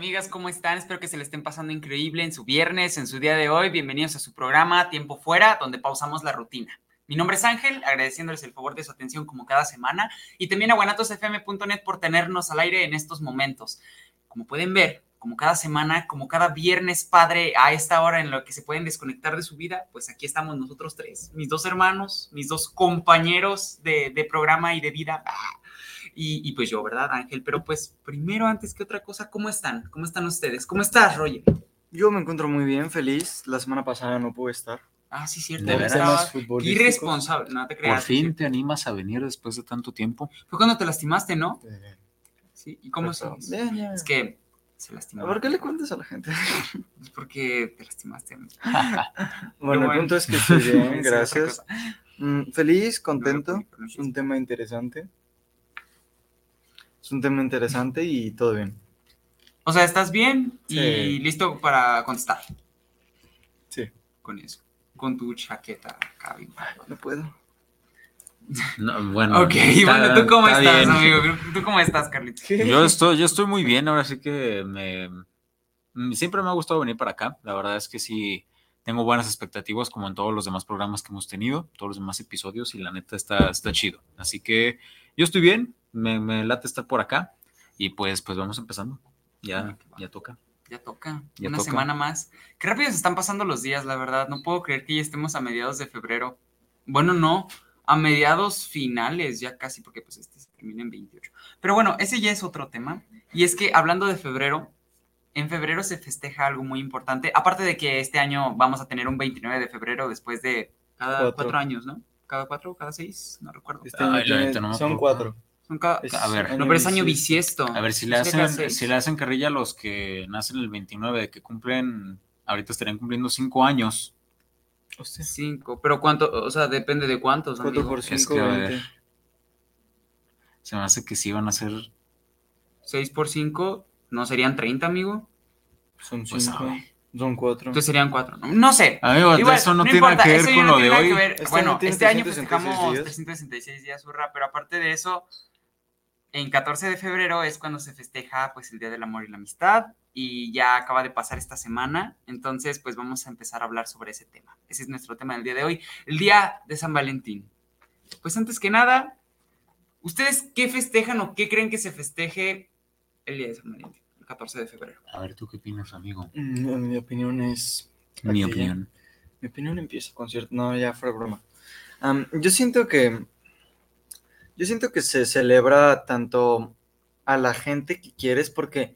amigas, ¿cómo están? Espero que se le estén pasando increíble en su viernes, en su día de hoy. Bienvenidos a su programa Tiempo Fuera, donde pausamos la rutina. Mi nombre es Ángel, agradeciéndoles el favor de su atención como cada semana y también a guanatosfm.net por tenernos al aire en estos momentos. Como pueden ver, como cada semana, como cada viernes padre a esta hora en lo que se pueden desconectar de su vida, pues aquí estamos nosotros tres, mis dos hermanos, mis dos compañeros de, de programa y de vida. ¡Ah! Y, y, pues yo, ¿verdad, Ángel? Pero pues primero, antes que otra cosa, ¿cómo están? ¿Cómo están ustedes? ¿Cómo estás, Roger? Yo me encuentro muy bien, feliz. La semana pasada no pude estar. Ah, sí, cierto. ¿De futbolísticos. irresponsable, no te creas. Por fin te animas a venir después de tanto tiempo. Fue cuando te lastimaste, ¿no? Eh, Sí. ¿Y cómo se? Bien, bien. Es que se lastimó. ¿Por qué le cuentas a la gente? Es porque te lastimaste. Bueno, bueno. el punto es que estoy bien, gracias. Mm, feliz, contento. No, no, no, Es un tema interesante. Es un tema interesante y todo bien. O sea, ¿estás bien y listo para contestar Sí, con eso? Con tu chaqueta bien. no puedo. No, bueno, Ok, está- bueno, ¿tú cómo está estás, bien. amigo? ¿Tú cómo estás, Carlitos? Yo estoy, yo estoy muy bien, ahora sí que me mm, siempre me ha gustado venir para acá. La verdad es que sí tengo buenas expectativas, como en todos los demás programas que hemos tenido, todos los demás episodios, y la neta está, está chido. Así que yo estoy bien, me, me late estar por acá, y pues, pues vamos empezando. Ya, ya toca. Ya toca, Ya una toca. semana más. Qué rápido se están pasando los días, la verdad. No puedo creer que ya estemos a mediados de febrero. Bueno, no, a mediados finales, ya casi, porque pues este se termina en 28. Pero bueno, ese ya es otro tema. Y es que hablando de febrero, en febrero se festeja algo muy importante. Aparte de que este año vamos a tener un 29 de febrero después de cada Cuatro. cuatro años, ¿no? ¿Cada cuatro? ¿Cada seis? No recuerdo. Este Ay, tiene- no son cuatro. Cada- Es A ver. No, pero es año bisiesto. A ver, si le Es hacen, si le hacen carrilla a los que nacen el 29, de que cumplen, ahorita estarían cumpliendo 5 años. Hostia. Cinco. Pero cuánto, o sea, depende de cuántos. Cuatro amigo. por Es cinco, que, a ver. Se me hace que sí van a ser 6 por 5, ¿no serían 30, amigo? Son Pues, cinco. a ver. Son cuatro. Entonces serían 4. No, No sé. Amigo, Igual, eso no, tiene importa, nada que ver con no lo de hoy. Este bueno, año este año 366 festejamos días. 366 días, hurra, pero aparte de eso, en 14 de febrero es cuando se festeja pues el Día del Amor y la Amistad y ya acaba de pasar esta semana, entonces pues vamos a empezar a hablar sobre ese tema. Ese es nuestro tema del día de hoy, el Día de San Valentín. Pues antes que nada, ¿ustedes qué festejan o qué creen que se festeje el Día de San Valentín, el 14 de febrero? A ver, ¿tú qué opinas, amigo? Mm, Mi opinión es. Mi opinión. Mi opinión empieza con cierto. No, ya fuera broma. Am, yo siento que. Yo siento que se celebra tanto a la gente que quieres porque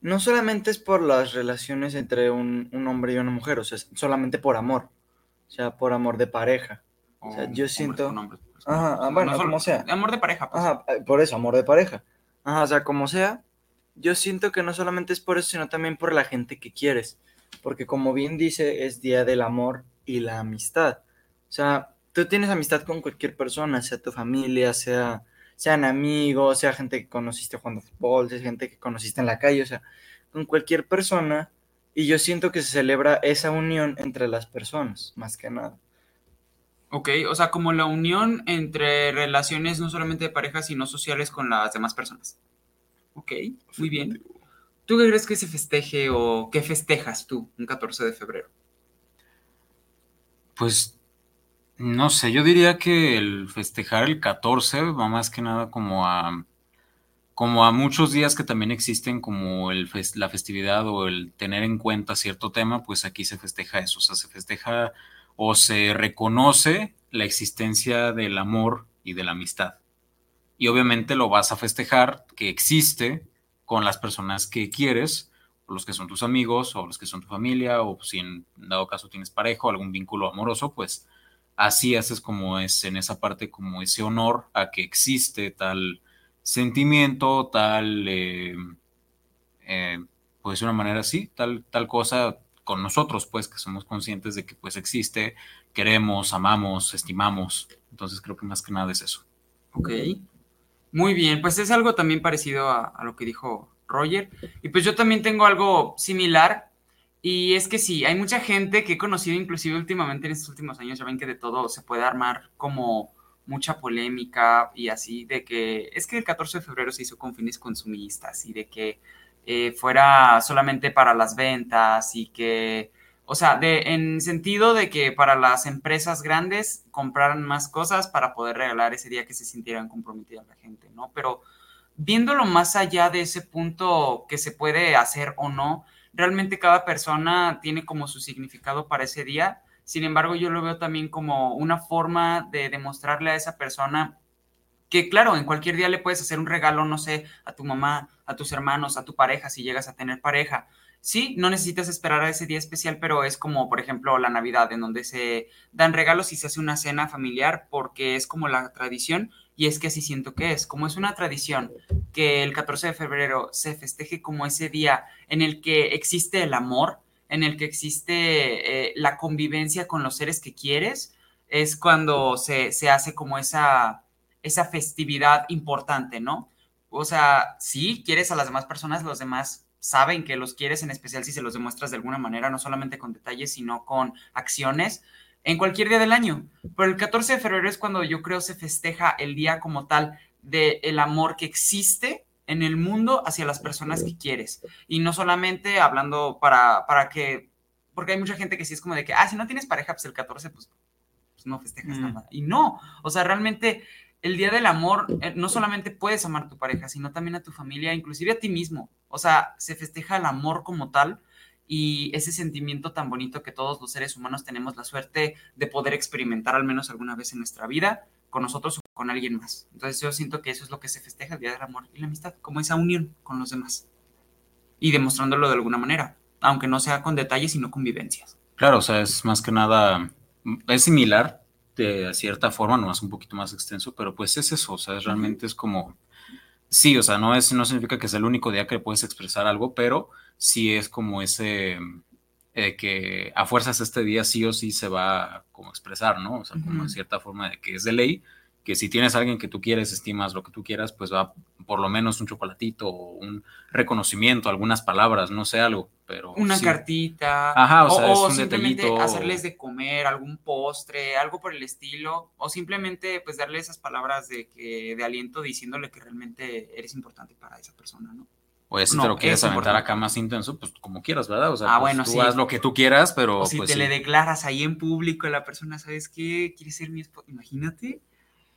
no solamente es por las relaciones entre un, un hombre y una mujer, o sea, es solamente por amor. O sea, por amor de pareja. O sea, yo siento- con hombres, pues, Ajá, no bueno, solo- como sea. Amor de pareja, pues. Ajá, eh, por eso, amor de pareja. Ajá, o sea, como sea, yo siento que no solamente es por eso, sino también por la gente que quieres. Porque como bien dice, es día del amor y la amistad. O sea, tú tienes amistad con cualquier persona, sea tu familia, sea, sean amigos, sea gente que conociste jugando fútbol, sea gente que conociste en la calle, o sea, con cualquier persona. Y yo siento que se celebra esa unión entre las personas, más que nada. Ok, o sea, como la unión entre relaciones no solamente de pareja, sino sociales con las demás personas. Ok, muy bien. ¿Tú qué crees que se festeje o qué festejas tú un 14 de febrero? Pues, no sé, yo diría que el festejar el 14 va más que nada como a, como a muchos días que también existen como el la festividad o el tener en cuenta cierto tema, pues aquí se festeja eso, o sea, se festeja o se reconoce la existencia del amor y de la amistad. Y obviamente lo vas a festejar que existe con las personas que quieres, o los que son tus amigos, o los que son tu familia, o si en dado caso tienes pareja o algún vínculo amoroso, pues así haces como es en esa parte, como ese honor a que existe tal sentimiento, tal, eh, eh, pues de una manera así, tal, tal cosa con nosotros, pues que somos conscientes de que pues existe, queremos, amamos, estimamos. Entonces creo que más que nada es eso. Ok. Muy bien, pues es algo también parecido a, a lo que dijo Roger. Y pues yo también tengo algo similar. Y es que sí, hay mucha gente que he conocido inclusive últimamente en estos últimos años, ya ven que de todo se puede armar como mucha polémica y así de que es que el 14 de febrero se hizo con fines consumistas y de que eh, fuera solamente para las ventas y que, o sea, de, en sentido de que para las empresas grandes compraran más cosas para poder regalar ese día que se sintieran comprometidas la gente, ¿no? Pero viéndolo más allá de ese punto que se puede hacer o no, realmente cada persona tiene como su significado para ese día sin embargo, yo lo veo también como una forma de demostrarle a esa persona que, claro, en cualquier día le puedes hacer un regalo, no sé, a tu mamá, a tus hermanos, a tu pareja, si llegas a tener pareja. Sí, no necesitas esperar a ese día especial, pero es como, por ejemplo, la Navidad, en donde se dan regalos y se hace una cena familiar, porque es como la tradición, y es que así siento que es, como es una tradición que el 14 de febrero se festeje como ese día en el que existe el amor, en el que existe eh, la convivencia con los seres que quieres, es cuando se, hace como esa, esa festividad importante, ¿no? O sea, sí, quieres a las demás personas, los demás saben que los quieres, en especial si se los demuestras de alguna manera, no solamente con detalles, sino con acciones, en cualquier día del año. Pero el 14 de febrero es cuando yo creo se festeja el día como tal del el amor que existe en el mundo hacia las personas que quieres. Y no solamente hablando para, para que, porque hay mucha gente que sí es como de que, ah, si no tienes pareja, pues el 14, pues, pues no festejas mm. nada. Y no, o sea, realmente el Día del Amor, eh, no solamente puedes amar a tu pareja, sino también a tu familia, inclusive a ti mismo. O sea, se festeja el amor como tal y ese sentimiento tan bonito que todos los seres humanos tenemos la suerte de poder experimentar al menos alguna vez en nuestra vida, con nosotros o con alguien más. Entonces yo siento que eso es lo que se festeja el Día del Amor y la Amistad, como esa unión con los demás. Y demostrándolo de alguna manera, aunque no sea con detalles, sino con vivencias. Claro, o sea, es más que nada, es similar de cierta forma, no es un poquito más extenso, pero pues es eso, o sea, realmente es como, sí, o sea, no, es, no significa que sea el único día que puedes expresar algo, pero sí es como ese, eh, que a fuerzas este día sí o sí se va a como expresar, ¿no? O sea, como en cierta forma de que es de ley, que si tienes a alguien que tú quieres, estimas lo que tú quieras, pues va por lo menos un chocolatito o un reconocimiento, algunas palabras, no sé, algo, pero... Una cartita. Ajá, o, sea, es un simplemente hacerles de comer, algún postre, algo por el estilo, o simplemente pues darle esas palabras de, que, de aliento diciéndole que realmente eres importante para esa persona, ¿no? O si te lo quieres aventar acá más intenso, pues como quieras, ¿verdad? O sea, ah, pues, bueno, tú haz lo que tú quieras, pero. O si pues te le declaras ahí en público a la persona, ¿sabes qué? ¿Quieres ser mi esposa? Imagínate.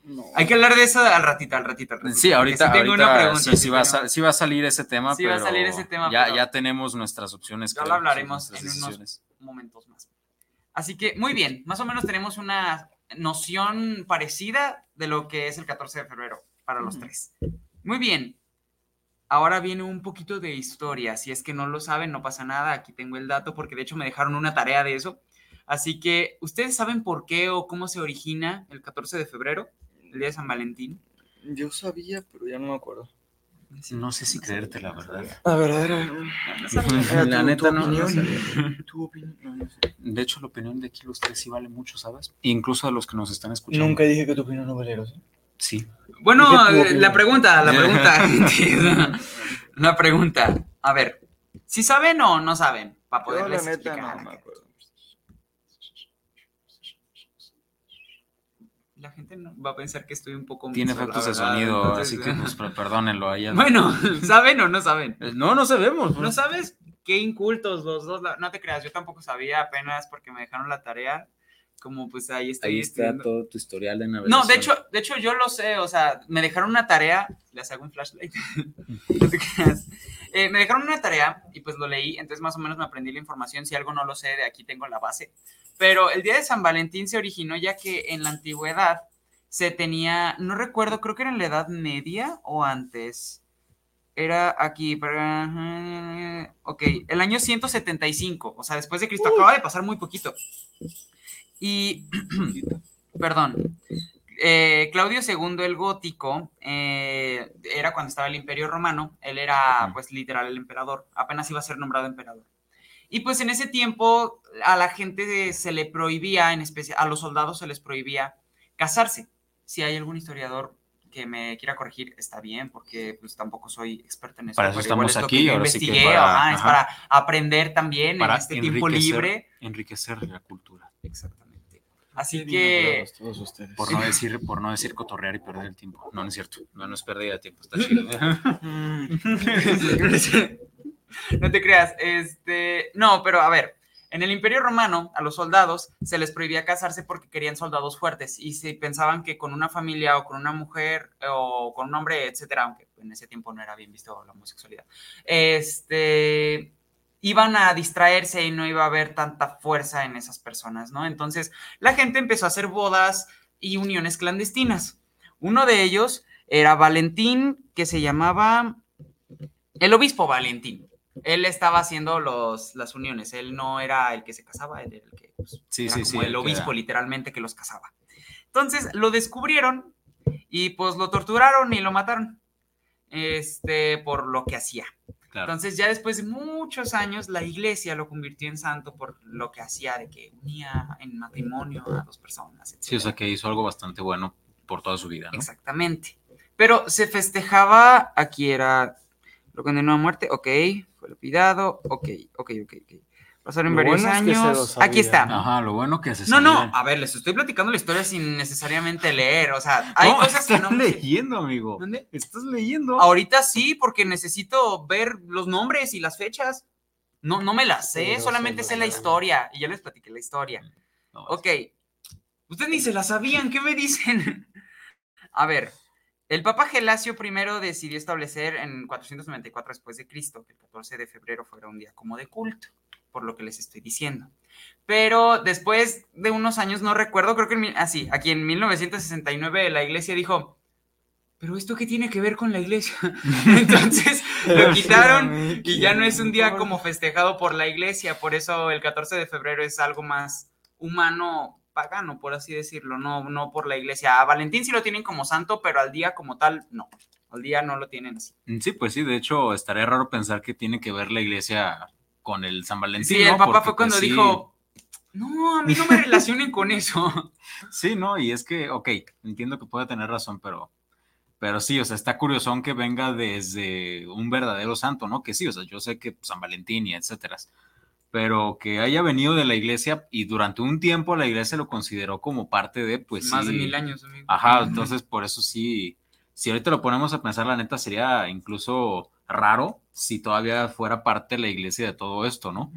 No. Hay que hablar de eso al ratito, al ratito, al ratito. Sí, ahorita, tengo una pregunta. Sí, va a, salir ese tema, sí va a salir ese tema, ya, ya tenemos nuestras opciones. Ya lo hablaremos en unos momentos más. Así que, muy bien, más o menos tenemos una noción parecida de lo que es el 14 de febrero para los tres. Muy bien, Ahora viene un poquito de historia. Si es que no lo saben, no pasa nada. Aquí tengo el dato porque de hecho me dejaron una tarea de eso. Así que, ¿ustedes saben por qué o cómo se origina el 14 de febrero, el día de San Valentín? Yo sabía, pero ya no me acuerdo. No sé si creerte, la verdad. A ver, a ver. La neta, no. Tu opinión. De hecho, la opinión de aquí los tres sí vale mucho, ¿sabes? Incluso a los que nos están escuchando. Nunca dije que tu opinión no valiera, ¿sí? Sí. Bueno, la pregunta, la pregunta. la pregunta. A ver, ¿si saben o no saben? Para poder la neta, no, La gente va a pensar que estoy un poco... Tiene efectos de sonido, así que pues, perdónenlo. Allá. Bueno, ¿saben o no saben? Eh, no, no sabemos. ¿No pues. sabes? Qué incultos los dos. No te creas, yo tampoco sabía apenas porque me dejaron la tarea como pues ahí está todo tu historial de navegación. No, de hecho, de hecho yo lo sé, o sea, me dejaron una tarea, les hago un flashlight, no te creas. Eh, me dejaron una tarea y pues lo leí, entonces más o menos me aprendí la información, si algo no lo sé, de aquí tengo la base. Pero el día de San Valentín se originó ya que en la antigüedad se tenía, no recuerdo, creo que era en la Edad Media o antes. Era aquí, para... ok, el año 175, o sea, después de Cristo, acaba de pasar muy poquito. Y, perdón, eh, Claudio II el Gótico eh, era cuando estaba el Imperio Romano, él era pues literal el emperador, apenas iba a ser nombrado emperador. Y pues en ese tiempo a la gente se le prohibía, en especial a los soldados se les prohibía casarse. Si hay algún historiador que me quiera corregir, está bien, porque pues tampoco soy experto en eso. Para eso estamos es aquí, ahora sí que para- es para aprender también Para en este tiempo libre. Enriquecer la cultura. Exactamente. Así que todos ustedes. Por no decir, por no decir cotorrear y perder el tiempo. No, no es cierto. No, no es pérdida de tiempo. Está chido. Mm, no te creas, este, no, pero a ver, en el Imperio Romano a los soldados se les prohibía casarse porque querían soldados fuertes y si pensaban que con una familia o con una mujer o con un hombre, etcétera, aunque en ese tiempo no era bien visto la homosexualidad, este, iban a distraerse y no iba a haber tanta fuerza en esas personas, ¿no? Entonces la gente empezó a hacer bodas y uniones clandestinas. Uno de ellos era Valentín, que se llamaba el obispo Valentín. Él estaba haciendo los, las uniones, él no era el que se casaba, él era el que pues, Sí, era sí, como sí. el obispo era. literalmente que los casaba. Entonces lo descubrieron y pues lo torturaron y lo mataron este, por lo que hacía. Claro. Entonces ya después de muchos años la iglesia lo convirtió en santo por lo que hacía de que unía en matrimonio a dos personas. Sí, o sea que hizo algo bastante bueno por toda su vida, ¿no? Exactamente. Pero se festejaba, aquí era lo condenó a muerte, ok, fue lapidado, ok, ok, ok, ok. Pasaron Lo varios bueno es que se lo años. Aquí está. Ajá, lo bueno que se No, no, a ver, les estoy platicando la historia sin necesariamente leer, o sea, hay No, cosas que estás no... leyendo, amigo. ¿Dónde? Estás leyendo. Ahorita sí, porque necesito ver los nombres y las fechas. No, no me las sé, Pero solamente sé la historia y ya les platiqué la historia. No, Ok. Ustedes ni se la sabían, ¿qué me dicen? A ver, el Papa Gelasio I decidió establecer en 494 después de Cristo que el 14 de febrero fuera un día como de culto, por lo que les estoy diciendo. Pero después de unos años, no recuerdo, creo que así, aquí en 1969 la iglesia dijo, pero esto qué tiene que ver con la iglesia? Entonces lo quitaron y ya no es un día como festejado por la iglesia, por eso el 14 de febrero es algo más humano, pagano, por así decirlo, no, no por la iglesia. A Valentín sí lo tienen como santo, pero al día como tal, no. Al día no lo tienen así. Sí, pues sí, de hecho, estaría raro pensar que tiene que ver la iglesia con el San Valentín. Sí, el papá fue cuando pues, dijo, no, a mí no me relacionen con eso. Sí, no, y es que, ok, entiendo que puede tener razón, pero, pero sí, o sea, está curiosón que venga desde un verdadero santo, ¿no? Que sí, o sea, yo sé que San Valentín y etcétera, pero que haya venido de la iglesia y durante un tiempo la iglesia lo consideró como parte de, pues Más sí. de mil años, amigo. Ajá, entonces por eso sí, si ahorita lo ponemos a pensar, la neta sería incluso raro si todavía fuera parte de la iglesia de todo esto, ¿no?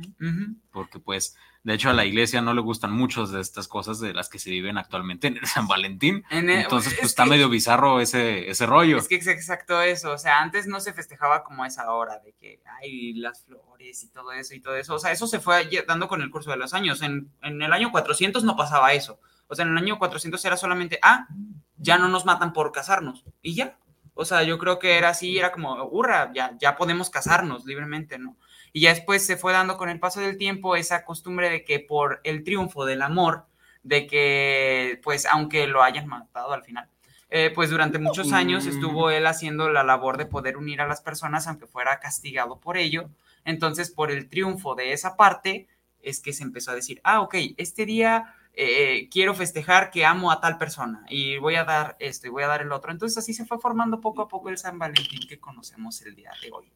Porque pues, de hecho a la iglesia no le gustan muchas de estas cosas de las que se viven actualmente en el San Valentín. En el- Entonces, es pues está que- medio bizarro ese, ese rollo. Es que es exacto eso, o sea, antes no se festejaba como a esa hora de que hay las flores y todo eso y todo eso, o sea, eso se fue dando con el curso de los años, en, en el año 400 no pasaba eso, o sea, en el año 400 era solamente, ah, ya no nos matan por casarnos y ya, o sea, yo creo que era así, era como, hurra, ya, ya podemos casarnos libremente, ¿no? Y ya después se fue dando con el paso del tiempo esa costumbre de que por el triunfo del amor, de que, pues, aunque lo hayan matado al final, eh, pues durante muchos años Mm. estuvo él haciendo la labor de poder unir a las personas, aunque fuera castigado por ello. Entonces, por el triunfo de esa parte, es que se empezó a decir, ah, ok, este día eh, quiero festejar que amo a tal persona y voy a dar esto y voy a dar el otro. Entonces, así se fue formando poco a poco el San Valentín que conocemos el día de hoy.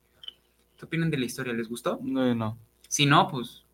¿Qué opinan de la historia? ¿Les gustó? No, no. Si no, pues.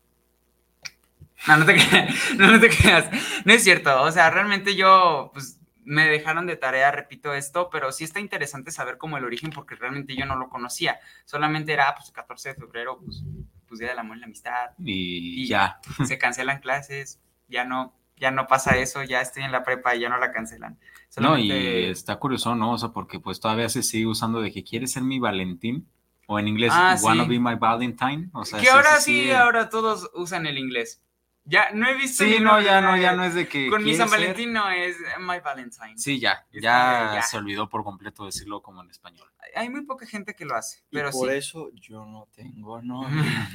No, no te creas. No, no te creas. No es cierto. O sea, realmente yo, pues, me dejaron de tarea, repito esto, pero sí está interesante saber cómo el origen, porque realmente yo no lo conocía. Solamente era, pues, el 14 de febrero, pues, pues Día del Amor y la Amistad. Y Y- ya. Se cancelan clases, ya no. Ya no pasa eso, ya estoy en la prepa y ya no la cancelan. No, y está curioso, ¿no? O sea, porque pues todavía se sigue usando de que quieres ser mi Valentín, o en inglés, Ah, wanna sí. be my Valentine. O sea, que ahora sí. ahora todos usan el inglés. Ya, no he visto Sí, no, ya no, ya no es de que. Con mi San Valentín no es My Valentine. Sí, ya, ya, se olvidó por completo decirlo como en español. Hay muy poca gente que lo hace, Y pero por sí. eso yo no tengo novia.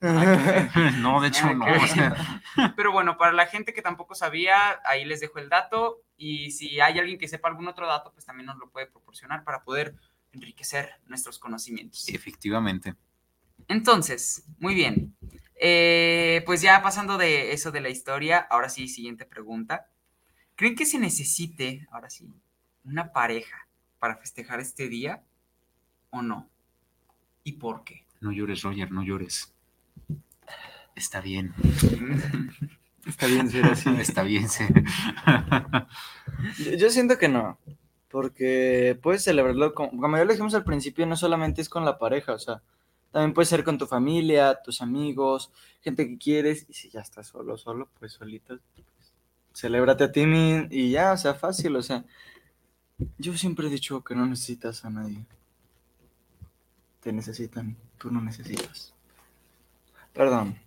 no, de hecho no. Pero bueno, para la gente que tampoco sabía, ahí les dejo el dato. Y si hay alguien que sepa algún otro dato, pues también nos lo puede proporcionar para poder enriquecer nuestros conocimientos. efectivamente. Entonces, muy bien. Eh, pues ya pasando de eso de la historia, ahora sí, siguiente pregunta. ¿Creen que se necesite, ahora sí, una pareja para festejar este día o no? ¿Y por qué? No llores, Roger, no llores. Está bien, Está bien ser así. está bien, sí. Yo, yo siento que no, porque puedes celebrarlo, con- como ya lo dijimos al principio, no solamente es con la pareja, o sea, también puede ser con tu familia, tus amigos, gente que quieres, y si ya estás solo, solo, pues solito, pues, celébrate a ti mismo y ya, o sea, fácil, o sea, yo siempre he dicho que no necesitas a nadie. Te necesitan, tú no necesitas. Perdón.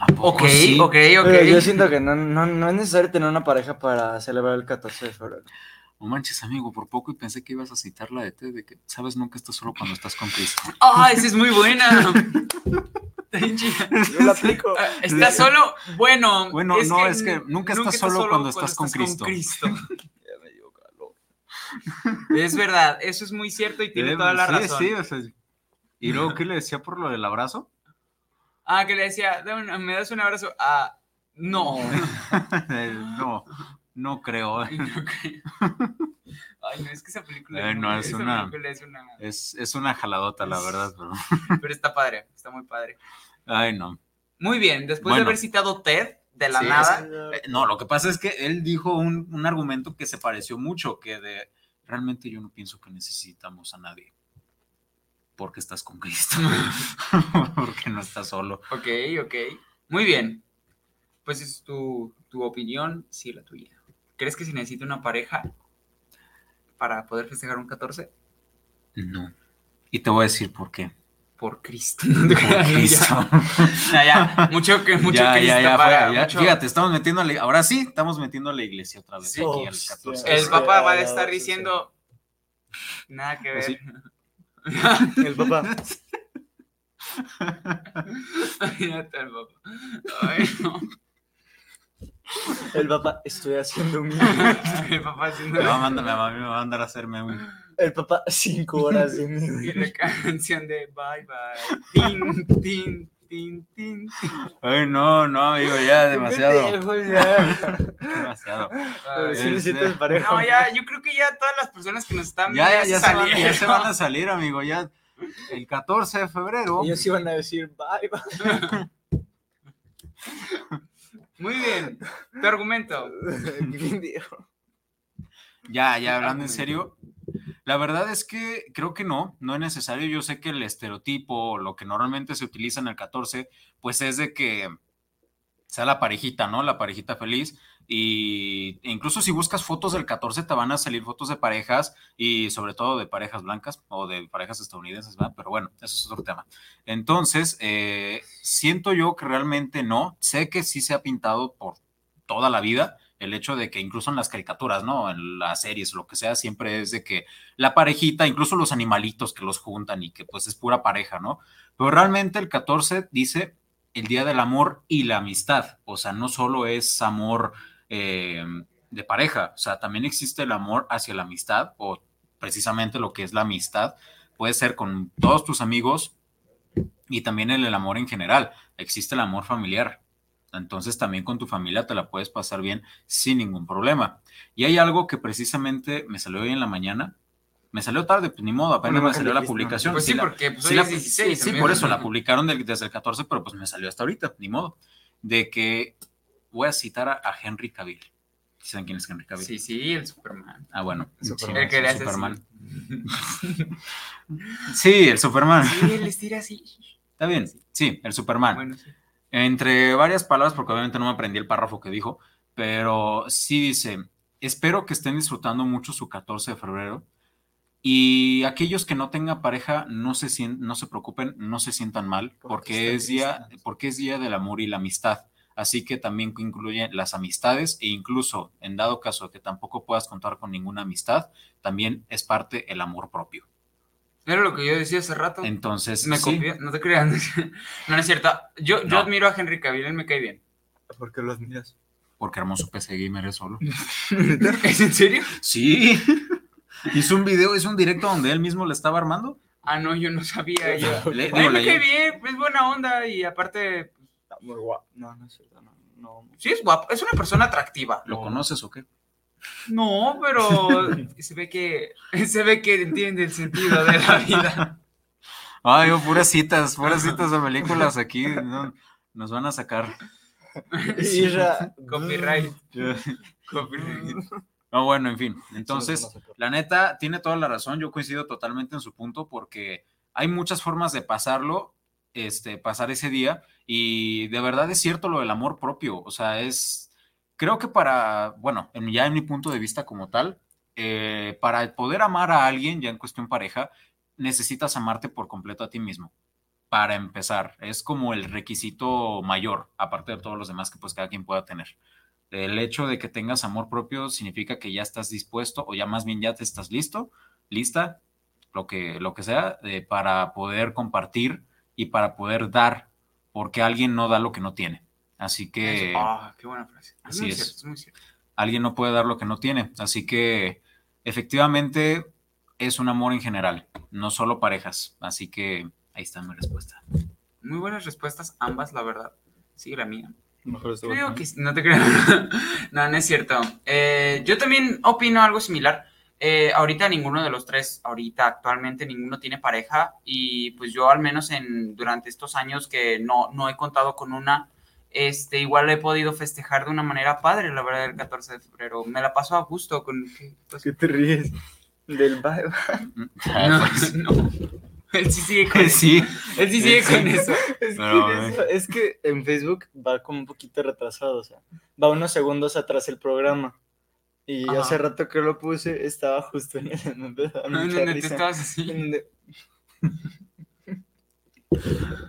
¿A poco Ok, sí? ok, ok. Pero yo siento que no, no, no es necesario tener una pareja para celebrar el 14 de febrero. No manches, amigo, por poco y pensé que ibas a citar la de T, de que sabes nunca estás solo cuando estás con Cristo. ¡Ah, esa es muy buena! Yo la aplico. Ah, ¿Estás solo? Bueno, Bueno, no, es que nunca estás solo cuando estás con Cristo. Ya me dio calor. Es verdad, eso es muy cierto y tiene Eh, toda la sí, razón. sí, o sea, ¿Y luego qué le decía por lo del abrazo? Ah, que le decía, "Dame un- ¿me das un abrazo? Ah, no. Eh, no, no creo. Ay, no, es que esa película, es, no, es esa una- película es una... Es, es una jaladota, la verdad. Pero... Pero está padre, está muy padre. Ay, no. Muy bien, después Bueno. de haber citado Ted, de la Sí, nada, Eh, No, lo que pasa es que él dijo un, un argumento que se pareció mucho, que de realmente yo no pienso que necesitamos a nadie. Porque estás con Cristo. porque no estás solo. ok, ok. Muy bien. Pues es tu, tu opinión, sí, la tuya. ¿Crees que se necesita una pareja para poder festejar un 14? No. Y te voy a decir por qué. Por Cristo. Por Cristo. Ya, ya, mucho que mucho ya, Cristo ya, ya, para- fue, ya. mucho- Fíjate, estamos metiendo a la, ahora sí, estamos metiendo a la iglesia otra vez Sí. aquí al Hostia. 14. El papá va a estar diciendo nada que ver. Sí. El papá. Imagínate al papá. Ay, no. El papá, estoy haciendo un El papá haciendo Me va a mandar, me va, a mandar a hacerme un. El papá, cinco horas de y mi la canción de bye bye. Tin, tin, tin, tin. Ay, no, no, amigo, ya, demasiado. Demasiado. Ay, Sí Este- necesitas pareja. No, ya, yo creo que ya todas las personas que nos están Ya, ya, ya, se van, ya se van a salir, amigo. Ya el 14 de febrero. Ellos iban a decir bye, bye. Muy bien. Tu argumento. Ya, ya, hablando en serio. La verdad es que creo que no, no es necesario. Yo sé que el estereotipo, o lo que normalmente se utiliza en el 14, pues es de que sea la parejita, ¿no? La parejita feliz. Y e incluso si buscas fotos del 14, te van a salir fotos de parejas y sobre todo de parejas blancas o de parejas estadounidenses, ¿verdad? Pero bueno, eso es otro tema. Entonces, eh, siento yo que realmente no. Sé que sí se ha pintado por toda la vida el hecho de que incluso en las caricaturas, ¿no? En las series, lo que sea, siempre es de que la parejita, incluso los animalitos que los juntan y que pues es pura pareja, ¿no? Pero realmente el 14 dice el Día del Amor y la Amistad, o sea, no solo es amor eh, de pareja, o sea, también existe el amor hacia la amistad o precisamente lo que es la amistad, puede ser con todos tus amigos y también el, el amor en general, existe el amor familiar, entonces también con tu familia te la puedes pasar bien sin ningún problema. Y hay algo que precisamente me salió hoy en la mañana. Me salió tarde, pues ni modo, apenas me salió la publicación. Pues sí, la- porque pues, sí, hoy la- es 16. sí, por eso la publicaron del- desde el 14, pero pues me salió hasta ahorita, ni modo. De que voy a citar a, a Henry Cavill. ¿Saben quién es Henry Cavill? Sí, sí, el Superman. Ah, bueno. Superman. sí, El el Superman. Sí, el Superman. Sí, les tira así. Está bien. Sí, el Superman. Bueno, sí. Entre varias palabras, porque obviamente no me aprendí el párrafo que dijo, pero sí dice, espero que estén disfrutando mucho su 14 de febrero y aquellos que no tengan pareja no se, sien- no se preocupen, no se sientan mal, Porque es, día, porque es día del amor y la amistad. Así que también incluye las amistades e incluso en dado caso que tampoco puedas contar con ninguna amistad, también es parte el amor propio. Era lo que yo decía hace rato. Entonces, me sí, no te creas. No, no es cierto. Yo, yo No. admiro a Henry Cavill, él me cae bien. ¿Por qué lo admiras? porque hermoso PC Gamer es solo. ¿Es en serio? Sí. Hizo un video, hizo un directo donde él mismo le estaba armando. Ah, no, yo no sabía. Yo. Le- digo, cae bien, es buena onda y aparte, Está muy guapo. No, no es cierto, no. no. sí es guapo, es una persona atractiva. ¿Lo conoces o qué? No, pero se ve que se ve que entiende el sentido de la vida. Ay, yo, puras citas, puras citas de películas aquí. no, nos van a sacar. Isra. Copyright. Copyright. No, bueno, en fin. Entonces, la neta, tiene toda la razón. Yo coincido totalmente en su punto porque hay muchas formas de pasarlo, este, pasar ese día. Y de verdad es cierto lo del amor propio. O sea, es, creo que para, bueno, en- ya en mi punto de vista como tal, eh, para poder amar a alguien, ya en cuestión pareja, necesitas amarte por completo a ti mismo. Para empezar, es como el requisito mayor, aparte de todos los demás que pues cada quien pueda tener. El hecho de que tengas amor propio significa que ya estás dispuesto o ya más bien ya te estás listo, lista, lo que, lo que sea, eh, para poder compartir y para poder dar, porque alguien no da lo que no tiene. Así que. Ah, qué buena frase. Es así es. cierto, es muy cierto. alguien no puede dar lo que no tiene. Así que efectivamente es un amor en general, no solo parejas. Así que ahí está mi respuesta. Muy buenas respuestas, ambas, la verdad. Sí, la mía. Mejor este Creo que no te creo. no, no es cierto. Eh, yo también opino algo similar. Eh, ahorita ninguno de los tres, ahorita actualmente ninguno tiene pareja y pues yo al menos en durante estos años que no, no he contado con una, este igual he podido festejar de una manera padre, la verdad, el 14 de febrero. Me la paso a gusto con... ¿qué? ¿Qué te ríes? Del bye No, Pues, no. Él sí sigue con eso. sí, Él sí sigue Sí. con eso. Es, No, que eso- es que en Facebook va como un poquito retrasado, o sea, va unos segundos atrás el programa. Y Ajá. hace rato que lo puse, estaba justo en el No, no, no, te estabas así. De-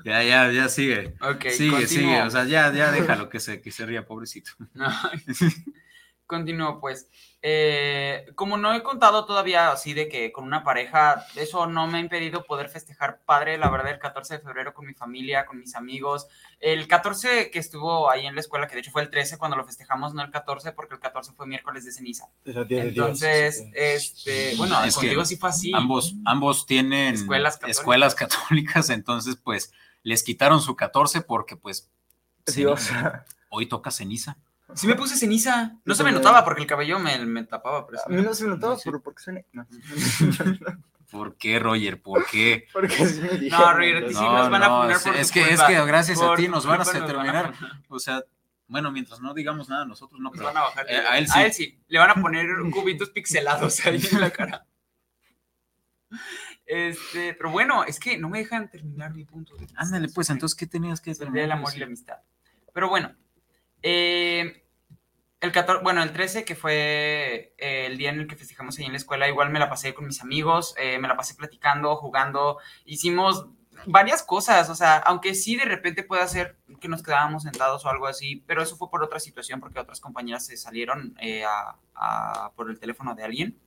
ya, ya, ya sigue. Ok, sigue, continúo. sigue. O sea, ya, ya déjalo que se, que se ría, pobrecito. Ay. Continúo, pues. Eh, como no he contado todavía así de que con una pareja, eso no me ha impedido poder festejar padre, la verdad, el 14 de febrero con mi familia, con mis amigos. El 14 que estuvo ahí en la escuela, que de hecho fue el 13 cuando lo festejamos, no el 14, porque el 14 fue miércoles de ceniza. Dios, Entonces, este, bueno, Es contigo sí fue así. Ambos, ambos tienen Escuelas católicas. escuelas católicas, entonces pues les quitaron su 14 porque pues Dios. hoy toca ceniza. Sí me puse ceniza. No se me notaba porque el cabello me, me tapaba. Pero A sí mí no se me notaba, Sí. pero porque suena. No. ¿Por qué, Roger? ¿Por qué? porque así me dijeron. No, Roger, a ti sí nos van a no, poner es, por es tu que, es que gracias a ti nos van a van terminar. O sea, bueno, mientras no digamos nada, nosotros no, Nos pero van a bajar. eh, a él sí. Le van a poner cubitos pixelados ahí en la cara. Este, pero bueno, es que no me dejan terminar mi punto. de vista. Ándale, pues, entonces, ¿qué tenías que Es el amor y la amistad. Pero bueno, eh, el 14, bueno, el 13, que fue eh, el día en el que festejamos ahí en la escuela, igual me la pasé con mis amigos, eh, me la pasé platicando, jugando, hicimos varias cosas, o sea, aunque sí de repente puede ser que nos quedábamos sentados o algo así, pero eso fue por otra situación, porque otras compañeras se salieron eh, a- por el teléfono de alguien.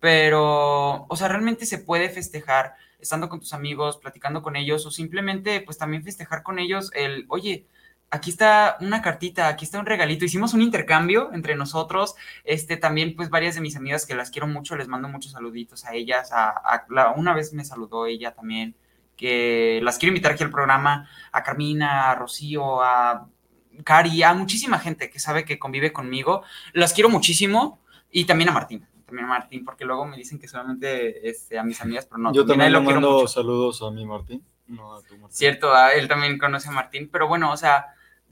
Pero, o sea, realmente se puede festejar estando con tus amigos, platicando con ellos, o simplemente, pues también festejar con ellos el, oye, aquí está una cartita, aquí está un regalito. Hicimos un intercambio entre nosotros. Este, también, pues, varias de mis amigas que las quiero mucho, les mando muchos saluditos a ellas. A, a- la- una vez me saludó ella también, que las quiero invitar aquí al programa, a Carmina, a Rocío, a Cari, a muchísima gente que sabe que convive conmigo. Las quiero muchísimo. Y también a Martín. También a Martín, porque luego me dicen que solamente este, a mis amigas, pero no. Yo también él le mando saludos a mi Martín. No a tu Martín. Cierto, a él también conoce a Martín, pero bueno, o sea,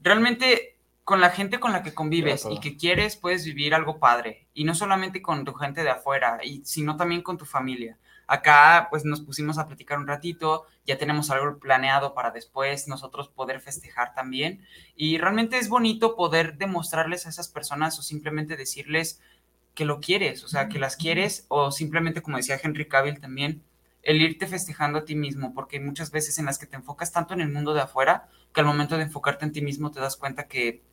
realmente con la gente con la que convives y que quieres, puedes vivir algo padre. Y no solamente con tu gente de afuera, y, sino también con tu familia. acá pues nos pusimos a platicar un ratito, ya tenemos algo planeado para después nosotros poder festejar también. Y realmente es bonito poder demostrarles a esas personas o simplemente decirles que lo quieres, o sea, que las quieres o simplemente como decía Henry Cavill también, el irte festejando a ti mismo, porque hay muchas veces en las que te enfocas tanto en el mundo de afuera que al momento de enfocarte en ti mismo te das cuenta que